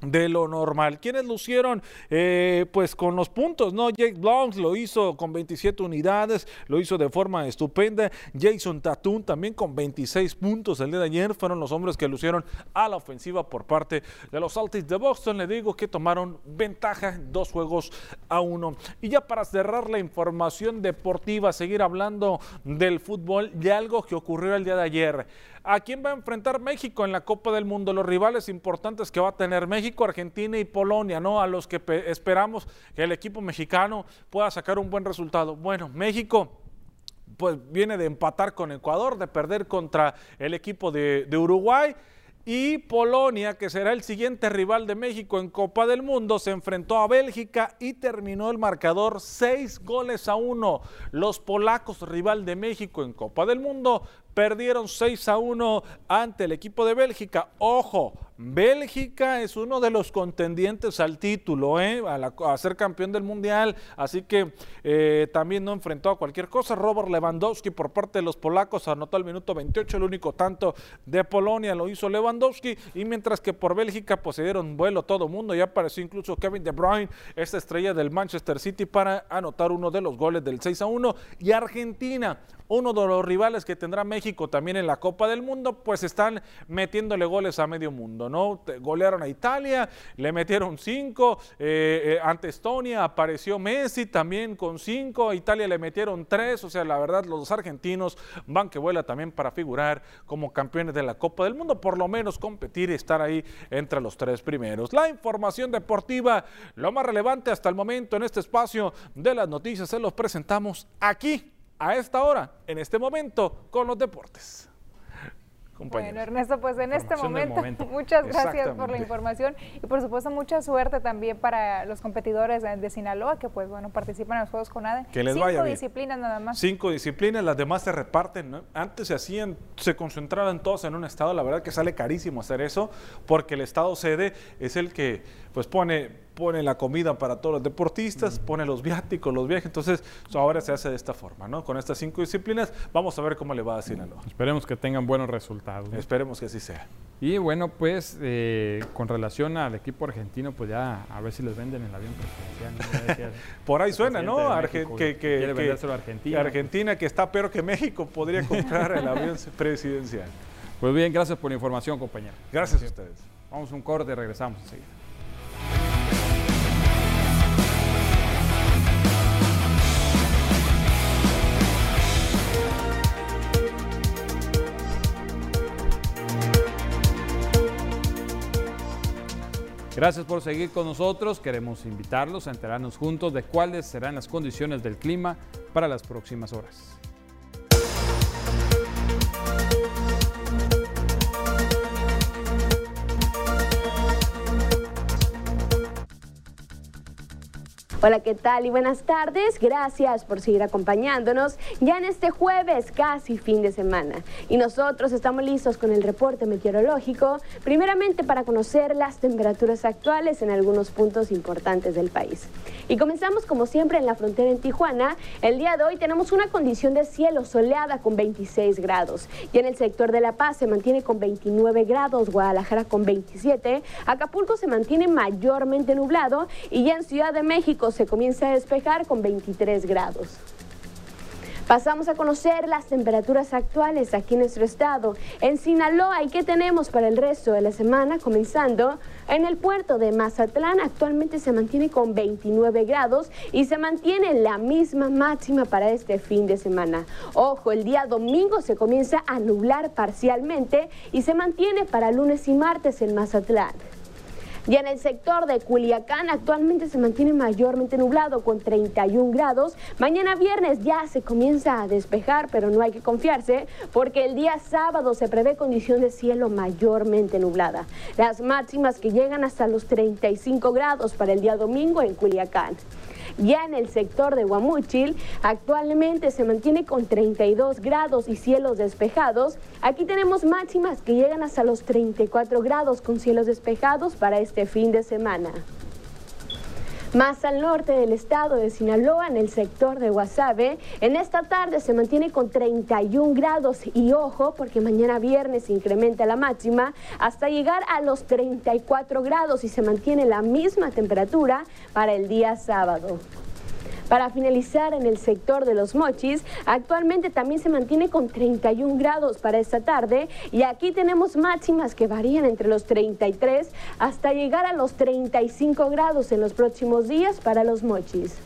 de lo normal. ¿Quiénes lucieron? Eh, pues con los puntos, ¿no? Jake Blount lo hizo con 27 unidades, lo hizo de forma estupenda. Jason Tatum también con 26 puntos el día de ayer. Fueron los hombres que lucieron a la ofensiva por parte de los Celtics de Boston. Le digo que tomaron ventaja dos juegos a uno. Y ya para cerrar la información deportiva, seguir hablando del fútbol y algo que ocurrió el día de ayer. ¿A quién va a enfrentar México en la Copa del Mundo? Los rivales importantes que va a tener México, Argentina y Polonia, ¿no? A los que esperamos que el equipo mexicano pueda sacar un buen resultado. Bueno, México pues viene de empatar con Ecuador, de perder contra el equipo de, de Uruguay. Y Polonia, que será el siguiente rival de México en Copa del Mundo, se enfrentó a Bélgica y terminó el marcador seis goles a uno. Los polacos, rival de México en Copa del Mundo, perdieron 6 a 1 ante el equipo de Bélgica. Ojo, Bélgica es uno de los contendientes al título, ¿eh? a, ser campeón del mundial, así que eh, también no enfrentó a cualquier cosa. Robert Lewandowski por parte de los polacos anotó al minuto 28, el único tanto de Polonia lo hizo Lewandowski, y mientras que por Bélgica pues se dieron vuelo todo mundo, ya apareció incluso Kevin De Bruyne, esta estrella del Manchester City, para anotar uno de los goles del 6 a 1, y Argentina uno de los rivales que tendrá México también en la Copa del Mundo, pues están metiéndole goles a medio mundo, ¿no? Golearon a Italia, le metieron cinco, eh, eh, ante Estonia apareció Messi también con cinco, a Italia le metieron tres, o sea, la verdad los argentinos van que vuela también para figurar como campeones de la Copa del Mundo, por lo menos competir y estar ahí entre los tres primeros. La información deportiva, lo más relevante hasta el momento en este espacio de las noticias, se los presentamos aquí a esta hora, en este momento, con los deportes. Compañeros. Bueno, Ernesto, pues en este momento, momento. (laughs) muchas gracias por la información y por supuesto mucha suerte también para los competidores de, de Sinaloa que pues bueno participan en los Juegos CONADE. Que les Cinco vaya bien. disciplinas nada más. Cinco disciplinas, las demás se reparten. ¿no? Antes se hacían, se concentraban todos en un estado. La verdad que sale carísimo hacer eso, porque el estado sede es el que pues pone, pone la comida para todos los deportistas, pone los viáticos, los viajes. Entonces ahora se hace de esta forma, ¿no? Con estas cinco disciplinas, vamos a ver cómo le va a Sinaloa. Esperemos que tengan buenos resultados. ¿no? Esperemos que así sea. Y bueno, pues eh, con relación al equipo argentino, pues ya a ver si les venden el avión presidencial. (laughs) Por ahí suena, ¿no? Arge- que, que- quiere que- vendérselo a que Argentina. Argentina, que está peor que México, podría comprar el avión (laughs) presidencial. Pues bien, gracias por la información, compañero. Gracias a ustedes. Vamos a un corte regresamos enseguida. Gracias por seguir con nosotros. Queremos invitarlos a enterarnos juntos de cuáles serán las condiciones del clima para las próximas horas. Hola, ¿qué tal? Y buenas tardes. Gracias por seguir acompañándonos ya en este jueves, casi fin de semana. Y nosotros estamos listos con el reporte meteorológico, primeramente para conocer las temperaturas actuales en algunos puntos importantes del país. Y comenzamos como siempre en la frontera en Tijuana. El día de hoy tenemos una condición de cielo soleada con 26 grados. Y en el sector de La Paz se mantiene con 29 grados, Guadalajara con 27, Acapulco se mantiene mayormente nublado y ya en Ciudad de México se comienza a despejar con 23 grados. Pasamos a conocer las temperaturas actuales aquí en nuestro estado. En Sinaloa, ¿y qué tenemos para el resto de la semana? Comenzando en el puerto de Mazatlán, actualmente se mantiene con 29 grados y se mantiene la misma máxima para este fin de semana. Ojo, el día domingo se comienza a nublar parcialmente y se mantiene para lunes y martes en Mazatlán. Y en el sector de Culiacán actualmente se mantiene mayormente nublado con 31 grados. Mañana viernes ya se comienza a despejar, pero no hay que confiarse porque el día sábado se prevé condición de cielo mayormente nublada. Las máximas que llegan hasta los 35 grados para el día domingo en Culiacán. Ya en el sector de Guamúchil, actualmente se mantiene con 32 grados y cielos despejados. Aquí tenemos máximas que llegan hasta los 34 grados con cielos despejados para este fin de semana. Más al norte del estado de Sinaloa, en el sector de Guasave, en esta tarde se mantiene con 31 grados y ojo, porque mañana viernes incrementa la máxima hasta llegar a los 34 grados y se mantiene la misma temperatura para el día sábado. Para finalizar en el sector de los mochis, actualmente también se mantiene con 31 grados para esta tarde y aquí tenemos máximas que varían entre los 33 hasta llegar a los 35 grados en los próximos días para los mochis.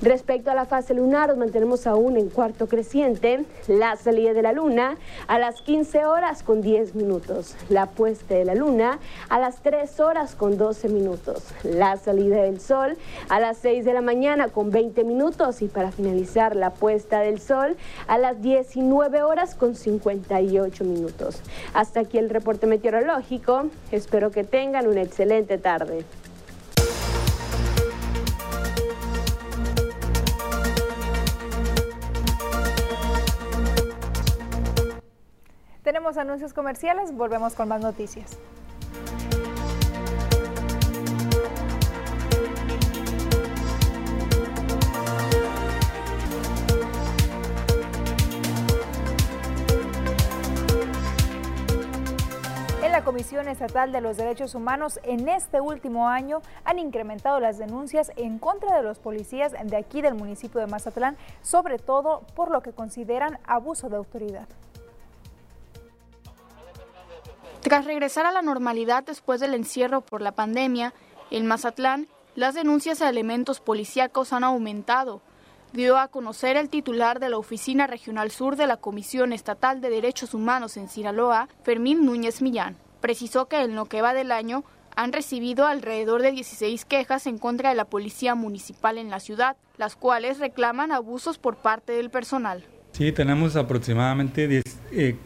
Respecto a la fase lunar, nos mantenemos aún en cuarto creciente. La salida de la luna a las 15 horas con 10 minutos. La puesta de la luna a las 3 horas con 12 minutos. La salida del sol a las 6 de la mañana con 20 minutos. Y para finalizar, la puesta del sol a las 19 horas con 58 minutos. Hasta aquí el reporte meteorológico. Espero que tengan una excelente tarde. Tenemos anuncios comerciales, volvemos con más noticias. Comisión Estatal de los Derechos Humanos en este último año han incrementado las denuncias en contra de los policías de aquí del municipio de Mazatlán, sobre todo por lo que consideran abuso de autoridad. Tras regresar a la normalidad después del encierro por la pandemia, en Mazatlán las denuncias a elementos policíacos han aumentado, dio a conocer el titular de la Oficina Regional Sur de la Comisión Estatal de Derechos Humanos en Sinaloa, Fermín Núñez Millán. Precisó que en lo que va del año han recibido alrededor de 16 quejas en contra de la policía municipal en la ciudad, las cuales reclaman abusos por parte del personal. Sí, tenemos aproximadamente 16 eh,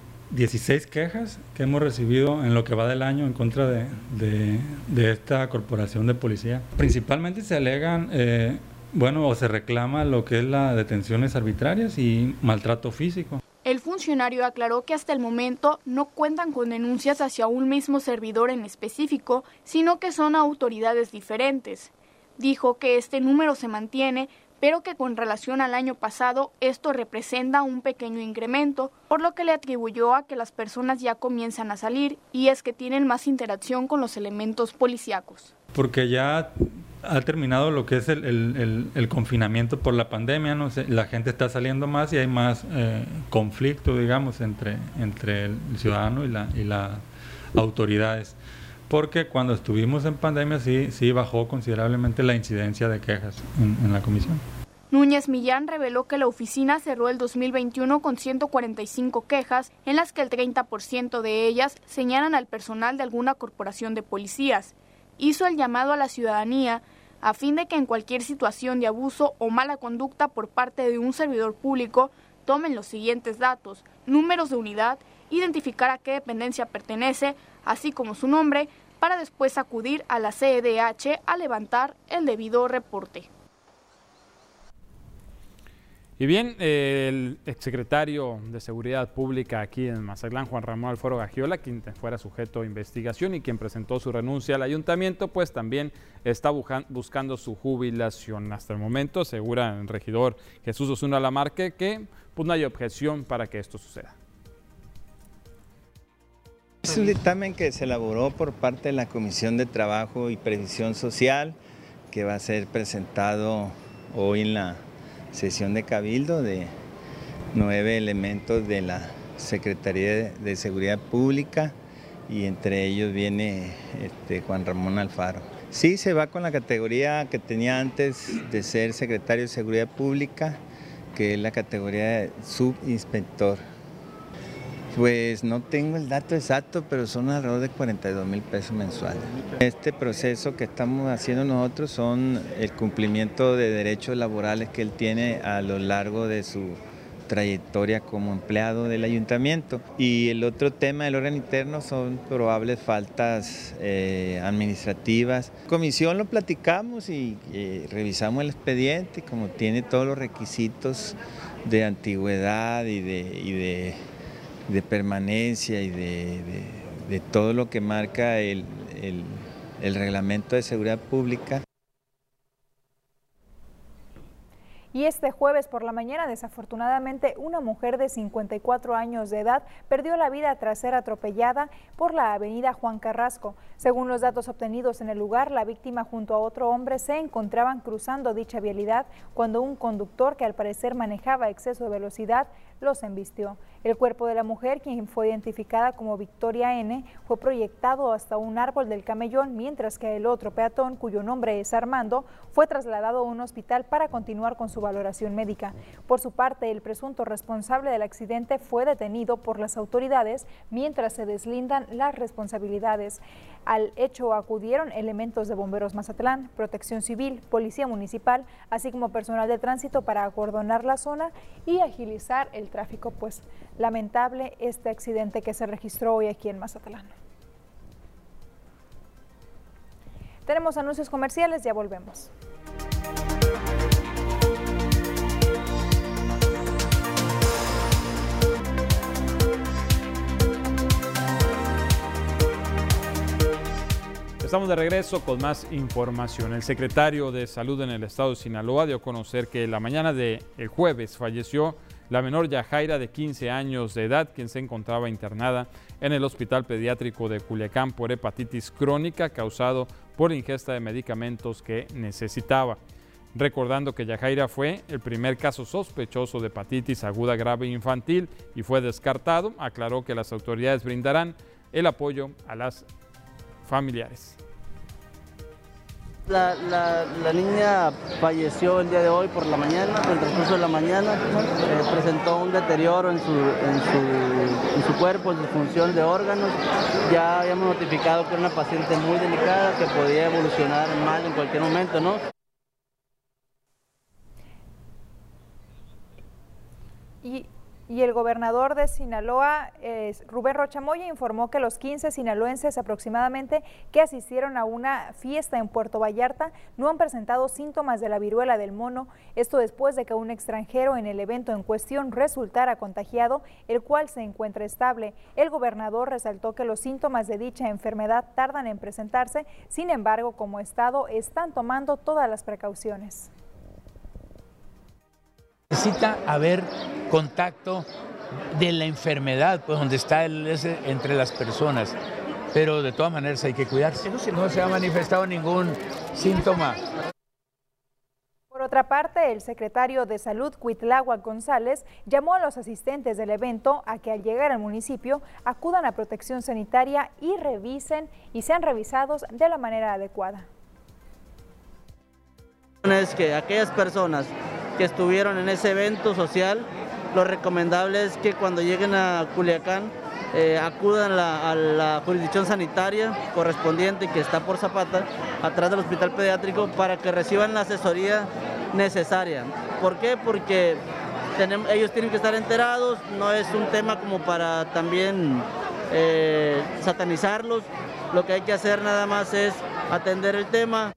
quejas que hemos recibido en lo que va del año en contra de, esta corporación de policía. Principalmente se alegan, eh, bueno, o se reclama lo que es las detenciones arbitrarias y maltrato físico. El funcionario aclaró que hasta el momento no cuentan con denuncias hacia un mismo servidor en específico, sino que son autoridades diferentes. Dijo que este número se mantiene, pero que con relación al año pasado esto representa un pequeño incremento, por lo que le atribuyó a que las personas ya comienzan a salir y es que tienen más interacción con los elementos policíacos. Porque ya ha terminado lo que es el, confinamiento por la pandemia, ¿no? la gente está saliendo más y hay más eh, conflicto, digamos, entre, entre el ciudadano y, la, y las autoridades. Porque cuando estuvimos en pandemia sí, sí bajó considerablemente la incidencia de quejas en, en la comisión. Núñez Millán reveló que la oficina cerró el 2021 con 145 quejas, en las que el 30% de ellas señalan al personal de alguna corporación de policías hizo el llamado a la ciudadanía a fin de que en cualquier situación de abuso o mala conducta por parte de un servidor público tomen los siguientes datos, números de unidad, identificar a qué dependencia pertenece, así como su nombre, para después acudir a la CEDH a levantar el debido reporte. Y bien, el exsecretario de Seguridad Pública aquí en Mazatlán, Juan Ramón Alfaro Gagiola, quien fuera sujeto a investigación y quien presentó su renuncia al ayuntamiento, pues también está buscando su jubilación. Hasta el momento, asegura el regidor Jesús Osuna Lamarque que pues, no hay objeción para que esto suceda. Es un dictamen que se elaboró por parte de la Comisión de Trabajo y Previsión Social, que va a ser presentado hoy en la sesión de cabildo de nueve elementos de la Secretaría de Seguridad Pública y entre ellos viene este, Juan Ramón Alfaro. Sí, se va con la categoría que tenía antes de ser secretario de Seguridad Pública, que es la categoría de subinspector. Pues no tengo el dato exacto, pero son alrededor de 42 mil pesos mensuales. Este proceso que estamos haciendo nosotros son el cumplimiento de derechos laborales que él tiene a lo largo de su trayectoria como empleado del ayuntamiento. Y el otro tema del órgano interno son probables faltas eh, administrativas. Comisión lo platicamos y eh, revisamos el expediente, como tiene todos los requisitos de antigüedad y de permanencia y de, todo lo que marca el, el reglamento de seguridad pública. Y este jueves por la mañana, desafortunadamente, una mujer de 54 años de edad perdió la vida tras ser atropellada por la avenida Juan Carrasco. Según los datos obtenidos en el lugar, la víctima junto a otro hombre se encontraban cruzando dicha vialidad cuando un conductor que al parecer manejaba exceso de velocidad los embistió. El cuerpo de la mujer, quien fue identificada como Victoria N., fue proyectado hasta un árbol del camellón, mientras que el otro peatón, cuyo nombre es Armando, fue trasladado a un hospital para continuar con su valoración médica. Por su parte, el presunto responsable del accidente fue detenido por las autoridades mientras se deslindan las responsabilidades. Al hecho acudieron elementos de Bomberos Mazatlán, Protección Civil, Policía Municipal, así como personal de tránsito para acordonar la zona y agilizar el tráfico. Pues lamentable este accidente que se registró hoy aquí en Mazatlán. Tenemos anuncios comerciales, ya volvemos. Estamos de regreso con más información. El secretario de Salud en el estado de Sinaloa dio a conocer que la mañana del jueves falleció la menor Yajaira de 15 años de edad, quien se encontraba internada en el Hospital Pediátrico de Culiacán por hepatitis crónica causado por ingesta de medicamentos que necesitaba. Recordando que Yajaira fue el primer caso sospechoso de hepatitis aguda grave infantil y fue descartado, aclaró que las autoridades brindarán el apoyo a las familiares. La, niña falleció el día de hoy por la mañana, por el transcurso de la mañana, eh, presentó un deterioro en su, en, su, en su, cuerpo, en su función de órganos. Ya habíamos notificado que era una paciente muy delicada, que podía evolucionar mal en cualquier momento, ¿no? Y y el gobernador de Sinaloa, Rubén Rochamoya, informó que los 15 sinaloenses aproximadamente que asistieron a una fiesta en Puerto Vallarta no han presentado síntomas de la viruela del mono, esto después de que un extranjero en el evento en cuestión resultara contagiado, el cual se encuentra estable. El gobernador resaltó que los síntomas de dicha enfermedad tardan en presentarse, sin embargo, como Estado están tomando todas las precauciones. Necesita haber contacto de la enfermedad, pues donde está el, ese, entre las personas. Pero de todas maneras hay que cuidarse. No se ha manifestado ningún síntoma. Por otra parte, el secretario de Salud, Cuitlagua González, llamó a los asistentes del evento a que al llegar al municipio acudan a protección sanitaria y revisen y sean revisados de la manera adecuada. Es que aquellas personas que estuvieron en ese evento social. Lo recomendable es que cuando lleguen a Culiacán eh, acudan a la jurisdicción sanitaria correspondiente que está por Zapata, atrás del hospital pediátrico, para que reciban la asesoría necesaria. ¿Por qué? Porque ellos tienen que estar enterados, no es un tema como para también eh, satanizarlos, lo que hay que hacer nada más es atender el tema.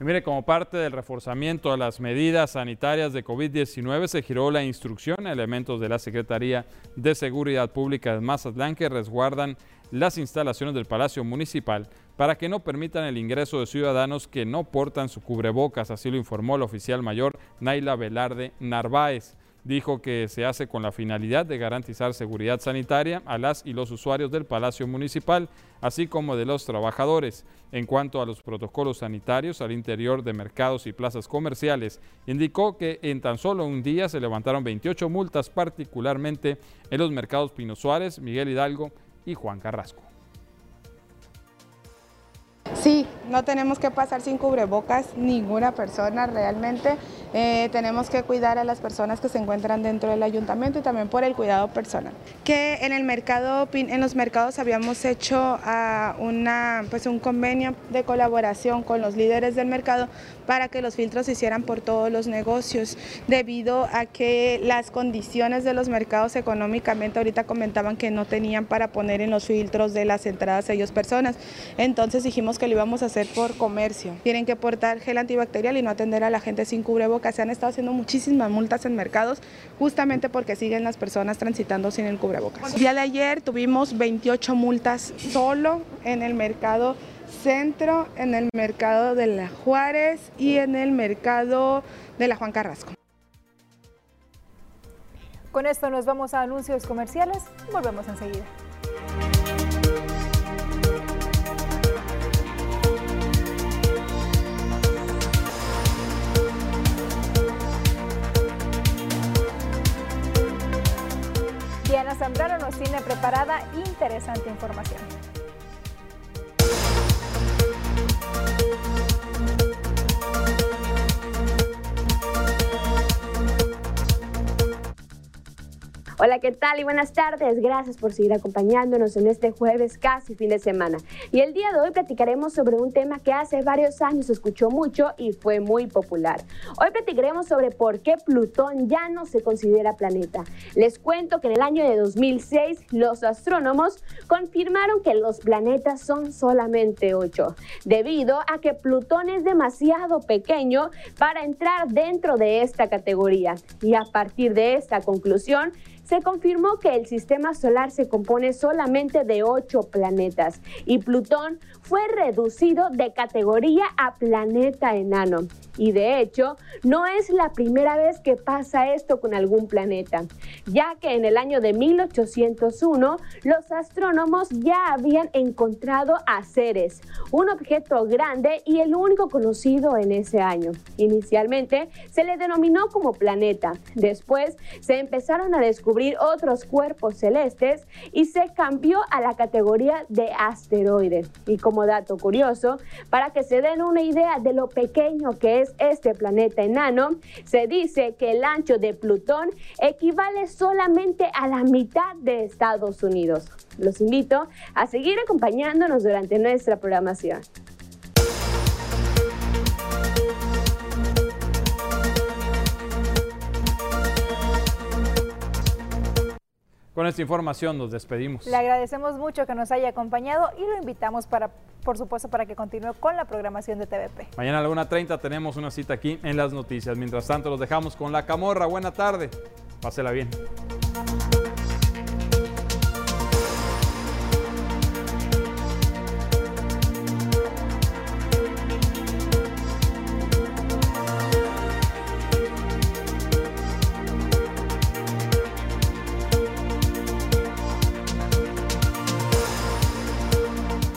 Mire, como parte del reforzamiento a las medidas sanitarias de COVID-19, se giró la instrucción. A elementos de la Secretaría de Seguridad Pública de Mazatlán que resguardan las instalaciones del Palacio Municipal para que no permitan el ingreso de ciudadanos que no portan su cubrebocas, así lo informó el oficial mayor Naila Velarde Narváez dijo que se hace con la finalidad de garantizar seguridad sanitaria a las y los usuarios del Palacio Municipal, así como de los trabajadores. En cuanto a los protocolos sanitarios al interior de mercados y plazas comerciales, indicó que en tan solo un día se levantaron 28 multas, particularmente en los mercados Pino Suárez, Miguel Hidalgo y Juan Carrasco. Sí, no tenemos que pasar sin cubrebocas ninguna persona realmente. Eh, tenemos que cuidar a las personas que se encuentran dentro del ayuntamiento y también por el cuidado personal. Que en el mercado, en los mercados habíamos hecho uh, una, pues un convenio de colaboración con los líderes del mercado para que los filtros se hicieran por todos los negocios, debido a que las condiciones de los mercados económicamente ahorita comentaban que no tenían para poner en los filtros de las entradas a ellos personas. Entonces dijimos que lo íbamos a hacer por comercio. Tienen que portar gel antibacterial y no atender a la gente sin cubrebocas. Se han estado haciendo muchísimas multas en mercados justamente porque siguen las personas transitando sin el cubrebocas. El día de ayer tuvimos 28 multas solo en el mercado Centro, en el mercado de la Juárez y en el mercado de la Juan Carrasco. Con esto nos vamos a anuncios comerciales. Volvemos enseguida. Diana Zambrano nos tiene preparada interesante información. Hola, ¿qué tal? Y buenas tardes. Gracias por seguir acompañándonos en este jueves casi fin de semana. Y el día de hoy platicaremos sobre un tema que hace varios años se escuchó mucho y fue muy popular. Hoy platicaremos sobre por qué Plutón ya no se considera planeta. Les cuento que en el año de 2006 los astrónomos confirmaron que los planetas son solamente ocho, debido a que Plutón es demasiado pequeño para entrar dentro de esta categoría. Y a partir de esta conclusión, se confirmó que el sistema solar se compone solamente de ocho planetas y Plutón fue reducido de categoría a planeta enano. Y de hecho, no es la primera vez que pasa esto con algún planeta, ya que en el año de 1801 los astrónomos ya habían encontrado a Ceres, un objeto grande y el único conocido en ese año. Inicialmente se le denominó como planeta, después se empezaron a descubrir otros cuerpos celestes y se cambió a la categoría de asteroide. Y como dato curioso, para que se den una idea de lo pequeño que es este planeta enano, se dice que el ancho de Plutón equivale solamente a la mitad de Estados Unidos. Los invito a seguir acompañándonos durante nuestra programación. Con esta información nos despedimos. Le agradecemos mucho que nos haya acompañado y lo invitamos para, por supuesto, para que continúe con la programación de TVP. Mañana a la 1.30 tenemos una cita aquí en las noticias. Mientras tanto, los dejamos con la camorra. Buena tarde. Pásela bien.